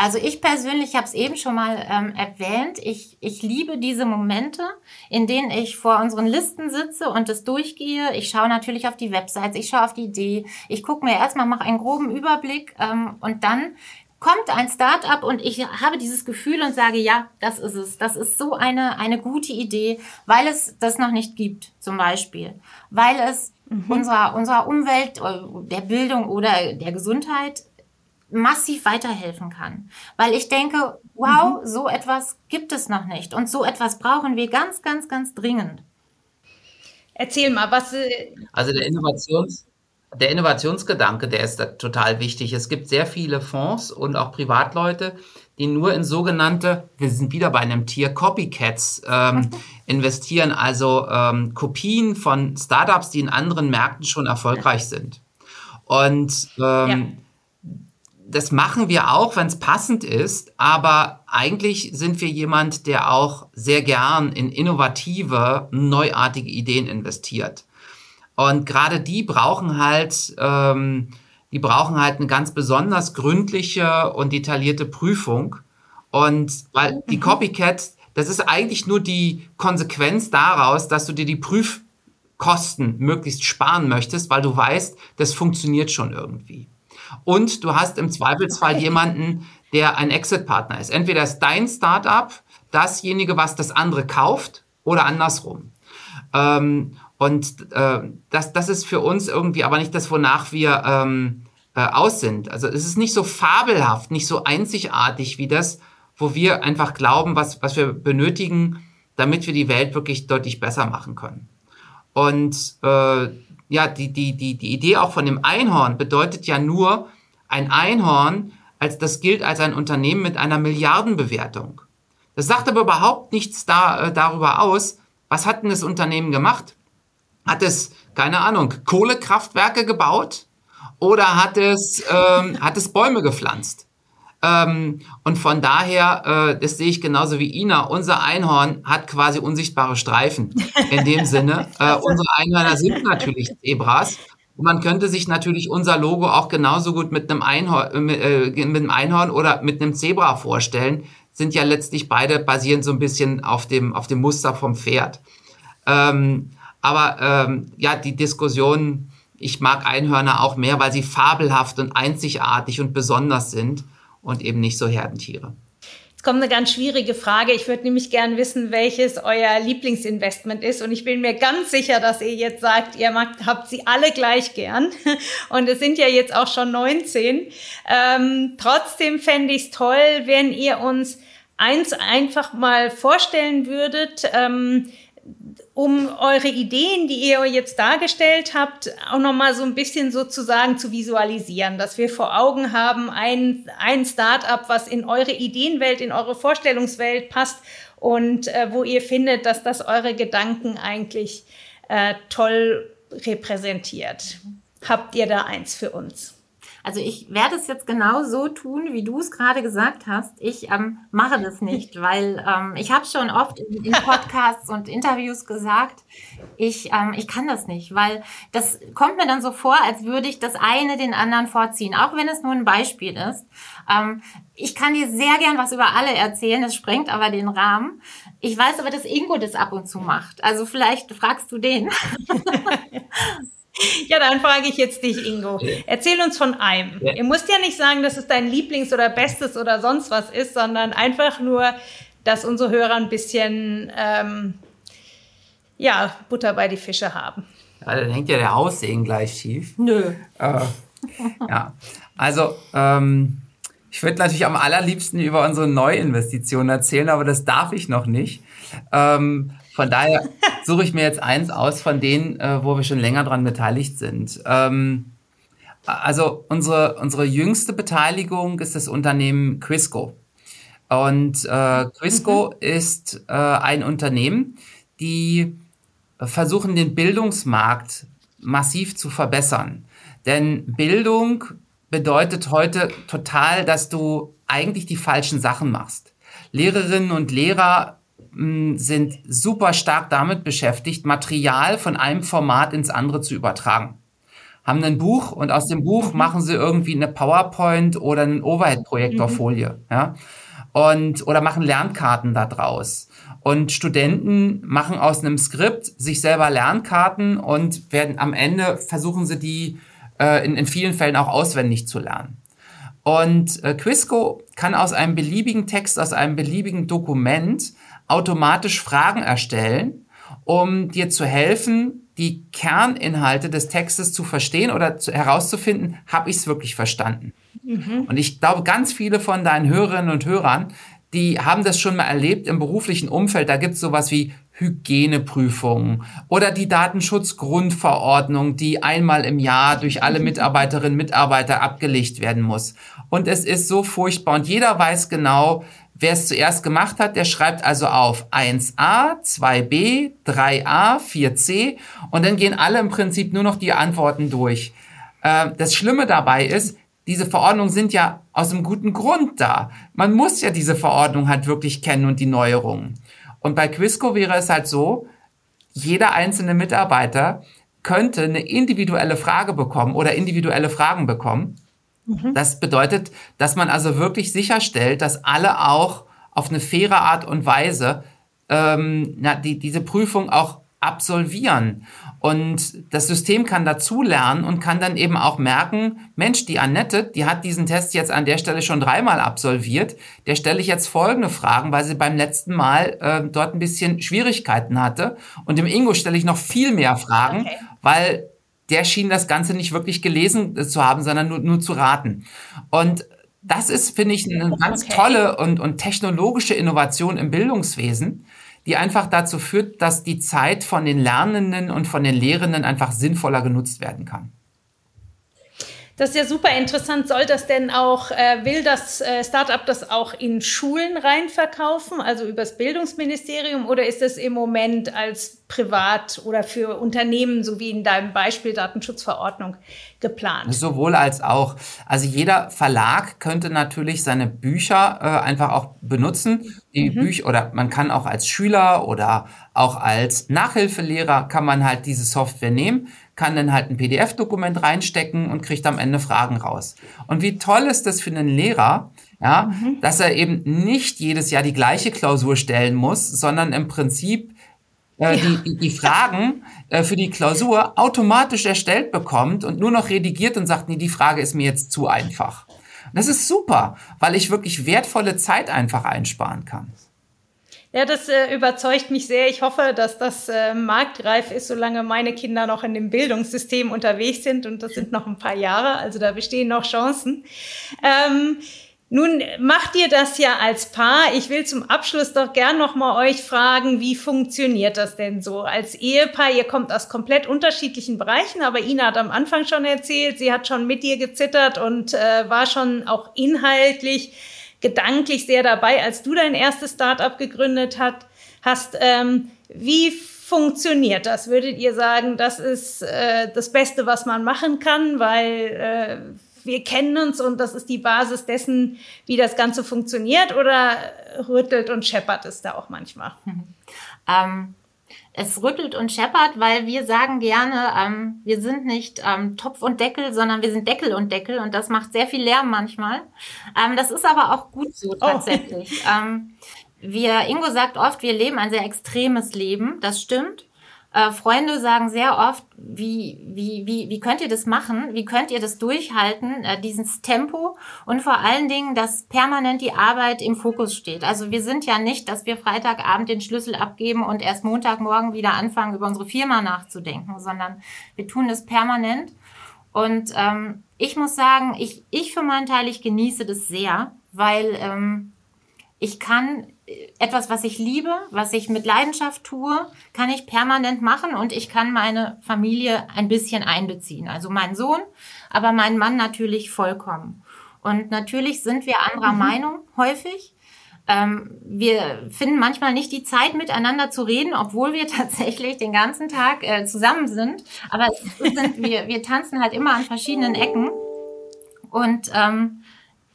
Also ich persönlich habe es eben schon mal ähm, erwähnt. Ich, ich liebe diese Momente, in denen ich vor unseren Listen sitze und es durchgehe. Ich schaue natürlich auf die Websites, ich schaue auf die Idee. Ich gucke mir erstmal, mache einen groben Überblick ähm, und dann kommt ein Startup und ich habe dieses Gefühl und sage, ja, das ist es. Das ist so eine, eine gute Idee, weil es das noch nicht gibt, zum Beispiel. Weil es mhm. unserer, unserer Umwelt, äh, der Bildung oder der Gesundheit massiv weiterhelfen kann. Weil ich denke, wow, mhm. so etwas gibt es noch nicht und so etwas brauchen wir ganz, ganz, ganz dringend. Erzähl mal, was. Äh, also der Innovations, der Innovationsgedanke, der ist da total wichtig. Es gibt sehr viele Fonds und auch Privatleute, die nur in sogenannte, wir sind wieder bei einem Tier, Copycats ähm, [LAUGHS] investieren, also ähm, Kopien von Startups, die in anderen Märkten schon erfolgreich sind. Und ähm, ja das machen wir auch, wenn es passend ist, aber eigentlich sind wir jemand, der auch sehr gern in innovative, neuartige Ideen investiert. Und gerade die brauchen halt, ähm, die brauchen halt eine ganz besonders gründliche und detaillierte Prüfung. Und weil die mhm. Copycats, das ist eigentlich nur die Konsequenz daraus, dass du dir die Prüfkosten möglichst sparen möchtest, weil du weißt, das funktioniert schon irgendwie. Und du hast im Zweifelsfall okay. jemanden, der ein Exit-Partner ist. Entweder ist dein Startup dasjenige, was das andere kauft oder andersrum. Ähm, und äh, das, das ist für uns irgendwie aber nicht das, wonach wir ähm, äh, aus sind. Also es ist nicht so fabelhaft, nicht so einzigartig wie das, wo wir einfach glauben, was, was wir benötigen, damit wir die Welt wirklich deutlich besser machen können. Und äh, ja, die, die, die, die Idee auch von dem Einhorn bedeutet ja nur, ein Einhorn, als das gilt als ein Unternehmen mit einer Milliardenbewertung. Das sagt aber überhaupt nichts da, äh, darüber aus, was hat denn das Unternehmen gemacht? Hat es, keine Ahnung, Kohlekraftwerke gebaut oder hat es, ähm, hat es Bäume gepflanzt? Ähm, und von daher, äh, das sehe ich genauso wie Ina, unser Einhorn hat quasi unsichtbare Streifen. In dem Sinne, [LAUGHS] äh, unsere Einhörner sind natürlich Zebras. Und man könnte sich natürlich unser Logo auch genauso gut mit einem Einhorn, äh, mit einem Einhorn oder mit einem Zebra vorstellen. Sind ja letztlich beide basieren so ein bisschen auf dem, auf dem Muster vom Pferd. Ähm, aber ähm, ja, die Diskussion ich mag Einhörner auch mehr, weil sie fabelhaft und einzigartig und besonders sind und eben nicht so Herdentiere. Jetzt kommt eine ganz schwierige Frage. Ich würde nämlich gern wissen, welches euer Lieblingsinvestment ist. Und ich bin mir ganz sicher, dass ihr jetzt sagt, ihr habt sie alle gleich gern. [LAUGHS] Und es sind ja jetzt auch schon 19. Ähm, trotzdem fände ich es toll, wenn ihr uns eins einfach mal vorstellen würdet, ähm, um eure Ideen, die ihr jetzt dargestellt habt, auch nochmal so ein bisschen sozusagen zu visualisieren, dass wir vor Augen haben, ein, ein Start-up, was in eure Ideenwelt, in eure Vorstellungswelt passt und äh, wo ihr findet, dass das eure Gedanken eigentlich äh, toll repräsentiert. Habt ihr da eins für uns? Also ich werde es jetzt genau so tun, wie du es gerade gesagt hast. Ich ähm, mache das nicht, [LAUGHS] weil ähm, ich habe schon oft in, in, Podcasts und Interviews gesagt, ich, ähm, ich kann das nicht, weil das kommt mir dann so vor, als würde ich das eine den anderen vorziehen, auch wenn es nur ein Beispiel ist. Ähm, ich kann dir sehr gern was über alle erzählen, das sprengt aber den Rahmen. Ich weiß aber, dass Ingo das ab und zu macht. Also vielleicht fragst du den. [LAUGHS] [LAUGHS] Dann frage ich jetzt dich, Ingo. Erzähl uns von einem. Ja. Ihr müsst ja nicht sagen, dass es dein Lieblings- oder Bestes oder sonst was ist, sondern einfach nur, dass unsere Hörer ein bisschen ähm, ja, Butter bei die Fische haben. Ja, dann hängt ja der Aussehen gleich schief. Nö. Äh, ja, also ähm, ich würde natürlich am allerliebsten über unsere Neuinvestitionen erzählen, aber das darf ich noch nicht. Ähm, von daher suche ich mir jetzt eins aus von denen, äh, wo wir schon länger dran beteiligt sind. Ähm, also unsere, unsere jüngste Beteiligung ist das Unternehmen Quisco. Und äh, Quisco mhm. ist äh, ein Unternehmen, die versuchen, den Bildungsmarkt massiv zu verbessern. Denn Bildung bedeutet heute total, dass du eigentlich die falschen Sachen machst. Lehrerinnen und Lehrer sind super stark damit beschäftigt, Material von einem Format ins andere zu übertragen. Haben ein Buch und aus dem Buch mhm. machen sie irgendwie eine PowerPoint oder eine Overhead-Projektorfolie, mhm. ja. Und, oder machen Lernkarten da draus. Und Studenten machen aus einem Skript sich selber Lernkarten und werden am Ende versuchen sie die äh, in, in vielen Fällen auch auswendig zu lernen. Und äh, Quisco kann aus einem beliebigen Text, aus einem beliebigen Dokument automatisch Fragen erstellen, um dir zu helfen, die Kerninhalte des Textes zu verstehen oder zu, herauszufinden, habe ich es wirklich verstanden. Mhm. Und ich glaube, ganz viele von deinen Hörerinnen und Hörern, die haben das schon mal erlebt im beruflichen Umfeld. Da gibt es sowas wie Hygieneprüfungen oder die Datenschutzgrundverordnung, die einmal im Jahr durch alle Mitarbeiterinnen und Mitarbeiter abgelegt werden muss. Und es ist so furchtbar und jeder weiß genau, Wer es zuerst gemacht hat, der schreibt also auf 1a, 2b, 3a, 4c und dann gehen alle im Prinzip nur noch die Antworten durch. Äh, das Schlimme dabei ist, diese Verordnungen sind ja aus einem guten Grund da. Man muss ja diese Verordnung halt wirklich kennen und die Neuerungen. Und bei Quisco wäre es halt so, jeder einzelne Mitarbeiter könnte eine individuelle Frage bekommen oder individuelle Fragen bekommen Mhm. Das bedeutet, dass man also wirklich sicherstellt, dass alle auch auf eine faire Art und Weise ähm, na, die, diese Prüfung auch absolvieren. Und das System kann dazulernen und kann dann eben auch merken, Mensch, die Annette, die hat diesen Test jetzt an der Stelle schon dreimal absolviert. Der stelle ich jetzt folgende Fragen, weil sie beim letzten Mal äh, dort ein bisschen Schwierigkeiten hatte. Und dem Ingo stelle ich noch viel mehr Fragen, okay. weil der schien das Ganze nicht wirklich gelesen zu haben, sondern nur, nur zu raten. Und das ist, finde ich, eine ganz okay. tolle und, und technologische Innovation im Bildungswesen, die einfach dazu führt, dass die Zeit von den Lernenden und von den Lehrenden einfach sinnvoller genutzt werden kann. Das ist ja super interessant. Soll das denn auch, äh, will das äh, Startup das auch in Schulen reinverkaufen, also übers Bildungsministerium, oder ist es im Moment als privat oder für Unternehmen, so wie in deinem Beispiel Datenschutzverordnung, geplant? Sowohl als auch. Also jeder Verlag könnte natürlich seine Bücher äh, einfach auch benutzen. Die mhm. Bücher, oder man kann auch als Schüler oder auch als Nachhilfelehrer kann man halt diese Software nehmen kann dann halt ein PDF-Dokument reinstecken und kriegt am Ende Fragen raus. Und wie toll ist das für einen Lehrer, ja, mhm. dass er eben nicht jedes Jahr die gleiche Klausur stellen muss, sondern im Prinzip äh, ja. die, die Fragen äh, für die Klausur automatisch erstellt bekommt und nur noch redigiert und sagt, nee, die Frage ist mir jetzt zu einfach. Das ist super, weil ich wirklich wertvolle Zeit einfach einsparen kann. Ja, das äh, überzeugt mich sehr. Ich hoffe, dass das äh, marktreif ist, solange meine Kinder noch in dem Bildungssystem unterwegs sind. Und das sind noch ein paar Jahre, also da bestehen noch Chancen. Ähm, nun macht ihr das ja als Paar. Ich will zum Abschluss doch gern noch mal euch fragen, wie funktioniert das denn so als Ehepaar? Ihr kommt aus komplett unterschiedlichen Bereichen, aber Ina hat am Anfang schon erzählt, sie hat schon mit dir gezittert und äh, war schon auch inhaltlich gedanklich sehr dabei, als du dein erstes Startup gegründet hat, hast. Ähm, wie funktioniert das? Würdet ihr sagen, das ist äh, das Beste, was man machen kann, weil äh, wir kennen uns und das ist die Basis dessen, wie das Ganze funktioniert? Oder rüttelt und scheppert es da auch manchmal? [LAUGHS] Ähm, es rüttelt und scheppert, weil wir sagen gerne, ähm, wir sind nicht ähm, Topf und Deckel, sondern wir sind Deckel und Deckel und das macht sehr viel Lärm manchmal. Ähm, das ist aber auch gut so oh. tatsächlich. Oh. wir, Ingo sagt oft, wir leben ein sehr extremes Leben. Das stimmt. Äh, Freunde sagen sehr oft, wie, wie, wie, wie könnt ihr das machen? Wie könnt ihr das durchhalten, äh, dieses Tempo und vor allen Dingen, dass permanent die Arbeit im Fokus steht. Also wir sind ja nicht, dass wir Freitagabend den Schlüssel abgeben und erst Montagmorgen wieder anfangen, über unsere Firma nachzudenken, sondern wir tun das permanent. Und ähm, ich muss sagen, ich, ich für meinen Teil, ich genieße das sehr, weil ähm, ich kann etwas, was ich liebe, was ich mit Leidenschaft tue, kann ich permanent machen und ich kann meine Familie ein bisschen einbeziehen. Also meinen Sohn, aber meinen Mann natürlich vollkommen. Und natürlich sind wir anderer mhm. Meinung häufig. Ähm, wir finden manchmal nicht die Zeit, miteinander zu reden, obwohl wir [LAUGHS] tatsächlich den ganzen Tag äh, zusammen sind. Aber sind, wir, wir tanzen halt immer an verschiedenen Ecken. Und ähm,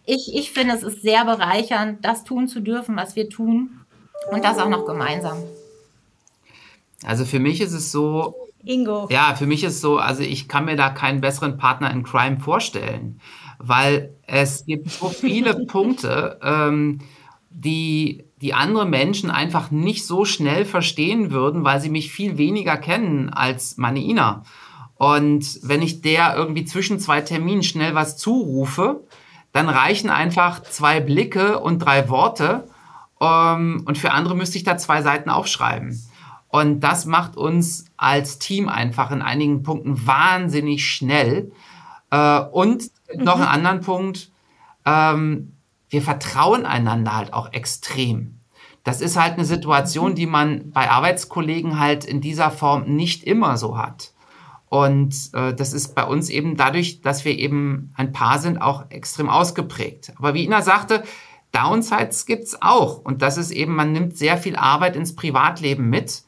ich, ich finde, es ist sehr bereichernd, das tun zu dürfen, was wir tun und das auch noch gemeinsam. Also für mich ist es so. Ingo. Ja, für mich ist es so, also ich kann mir da keinen besseren Partner in Crime vorstellen, weil es gibt so viele [LAUGHS] Punkte, ähm, die, die andere Menschen einfach nicht so schnell verstehen würden, weil sie mich viel weniger kennen als meine Ina. Und wenn ich der irgendwie zwischen zwei Terminen schnell was zurufe, dann reichen einfach zwei Blicke und drei Worte. Ähm, und für andere müsste ich da zwei Seiten aufschreiben. Und das macht uns als Team einfach in einigen Punkten wahnsinnig schnell. Äh, und mhm. noch einen anderen Punkt, ähm, wir vertrauen einander halt auch extrem. Das ist halt eine Situation, mhm. die man bei Arbeitskollegen halt in dieser Form nicht immer so hat. Und äh, das ist bei uns eben dadurch, dass wir eben ein Paar sind, auch extrem ausgeprägt. Aber wie Ina sagte, Downsides gibt's auch. Und das ist eben, man nimmt sehr viel Arbeit ins Privatleben mit.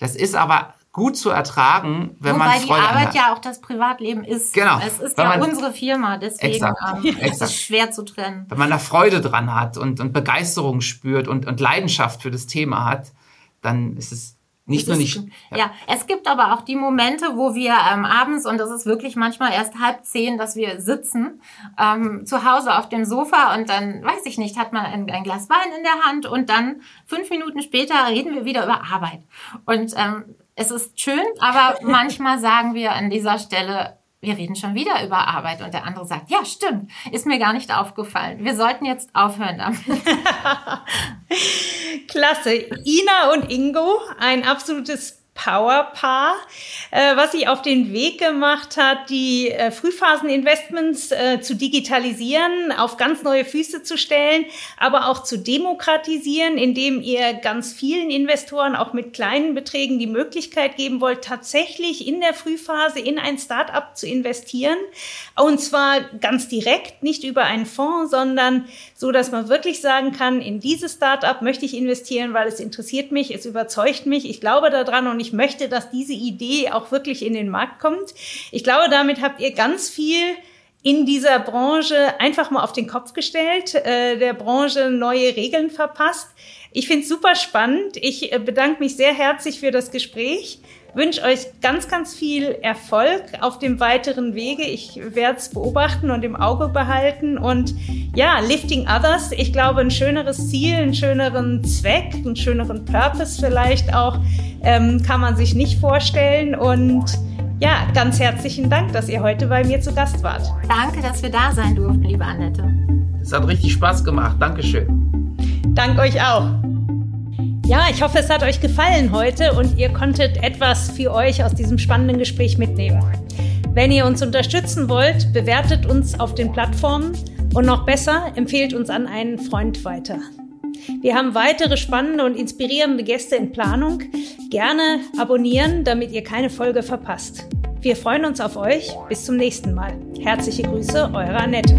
Das ist aber gut zu ertragen, wenn Wobei man Freude Wobei die Arbeit ja auch das Privatleben ist. Genau. Es ist ja unsere Firma, deswegen exakt, ähm, exakt. ist es schwer zu trennen. Wenn man da Freude dran hat und, und Begeisterung spürt und, und Leidenschaft für das Thema hat, dann ist es nicht nur nicht. Ja. ja. es gibt aber auch die Momente, wo wir ähm, abends, und das ist wirklich manchmal erst halb zehn, dass wir sitzen ähm, zu Hause auf dem Sofa und dann, weiß ich nicht, hat man ein, ein, Glas Wein in der Hand und dann fünf Minuten später reden wir wieder über Arbeit. Und ähm, es ist schön, aber [LAUGHS] manchmal sagen wir an dieser Stelle, wir reden schon wieder über Arbeit und der andere sagt, ja, stimmt, ist mir gar nicht aufgefallen. Wir sollten jetzt aufhören damit. [LAUGHS] [LAUGHS] Klasse. Ina und Ingo, ein absolutes Powerpaar, äh, was sich auf den Weg gemacht hat, die äh, Frühphaseninvestments äh, zu digitalisieren, auf ganz neue Füße zu stellen, aber auch zu demokratisieren, indem ihr ganz vielen Investoren auch mit kleinen Beträgen die Möglichkeit geben wollt, tatsächlich in der Frühphase in ein Startup zu investieren. Und zwar ganz direkt, nicht über einen Fonds, sondern so, dass man wirklich sagen kann, in dieses Startup möchte ich investieren, weil es interessiert mich, es überzeugt mich, ich glaube daran und ich möchte, dass diese Idee auch wirklich in den Markt kommt. Ich glaube, damit habt ihr ganz viel in dieser Branche einfach mal auf den Kopf gestellt, äh, der Branche neue Regeln verpasst. Ich finde es super spannend. Ich äh, bedanke mich sehr herzlich für das Gespräch. Wünsche euch ganz, ganz viel Erfolg auf dem weiteren Wege. Ich werde es beobachten und im Auge behalten. Und ja, Lifting Others, ich glaube, ein schöneres Ziel, einen schöneren Zweck, einen schöneren Purpose vielleicht auch, ähm, kann man sich nicht vorstellen. Und ja, ganz herzlichen Dank, dass ihr heute bei mir zu Gast wart. Danke, dass wir da sein durften, liebe Annette. Es hat richtig Spaß gemacht. Dankeschön. Dank euch auch. Ja, ich hoffe, es hat euch gefallen heute und ihr konntet etwas für euch aus diesem spannenden Gespräch mitnehmen. Wenn ihr uns unterstützen wollt, bewertet uns auf den Plattformen und noch besser, empfehlt uns an einen Freund weiter. Wir haben weitere spannende und inspirierende Gäste in Planung. Gerne abonnieren, damit ihr keine Folge verpasst. Wir freuen uns auf euch. Bis zum nächsten Mal. Herzliche Grüße, eure Annette.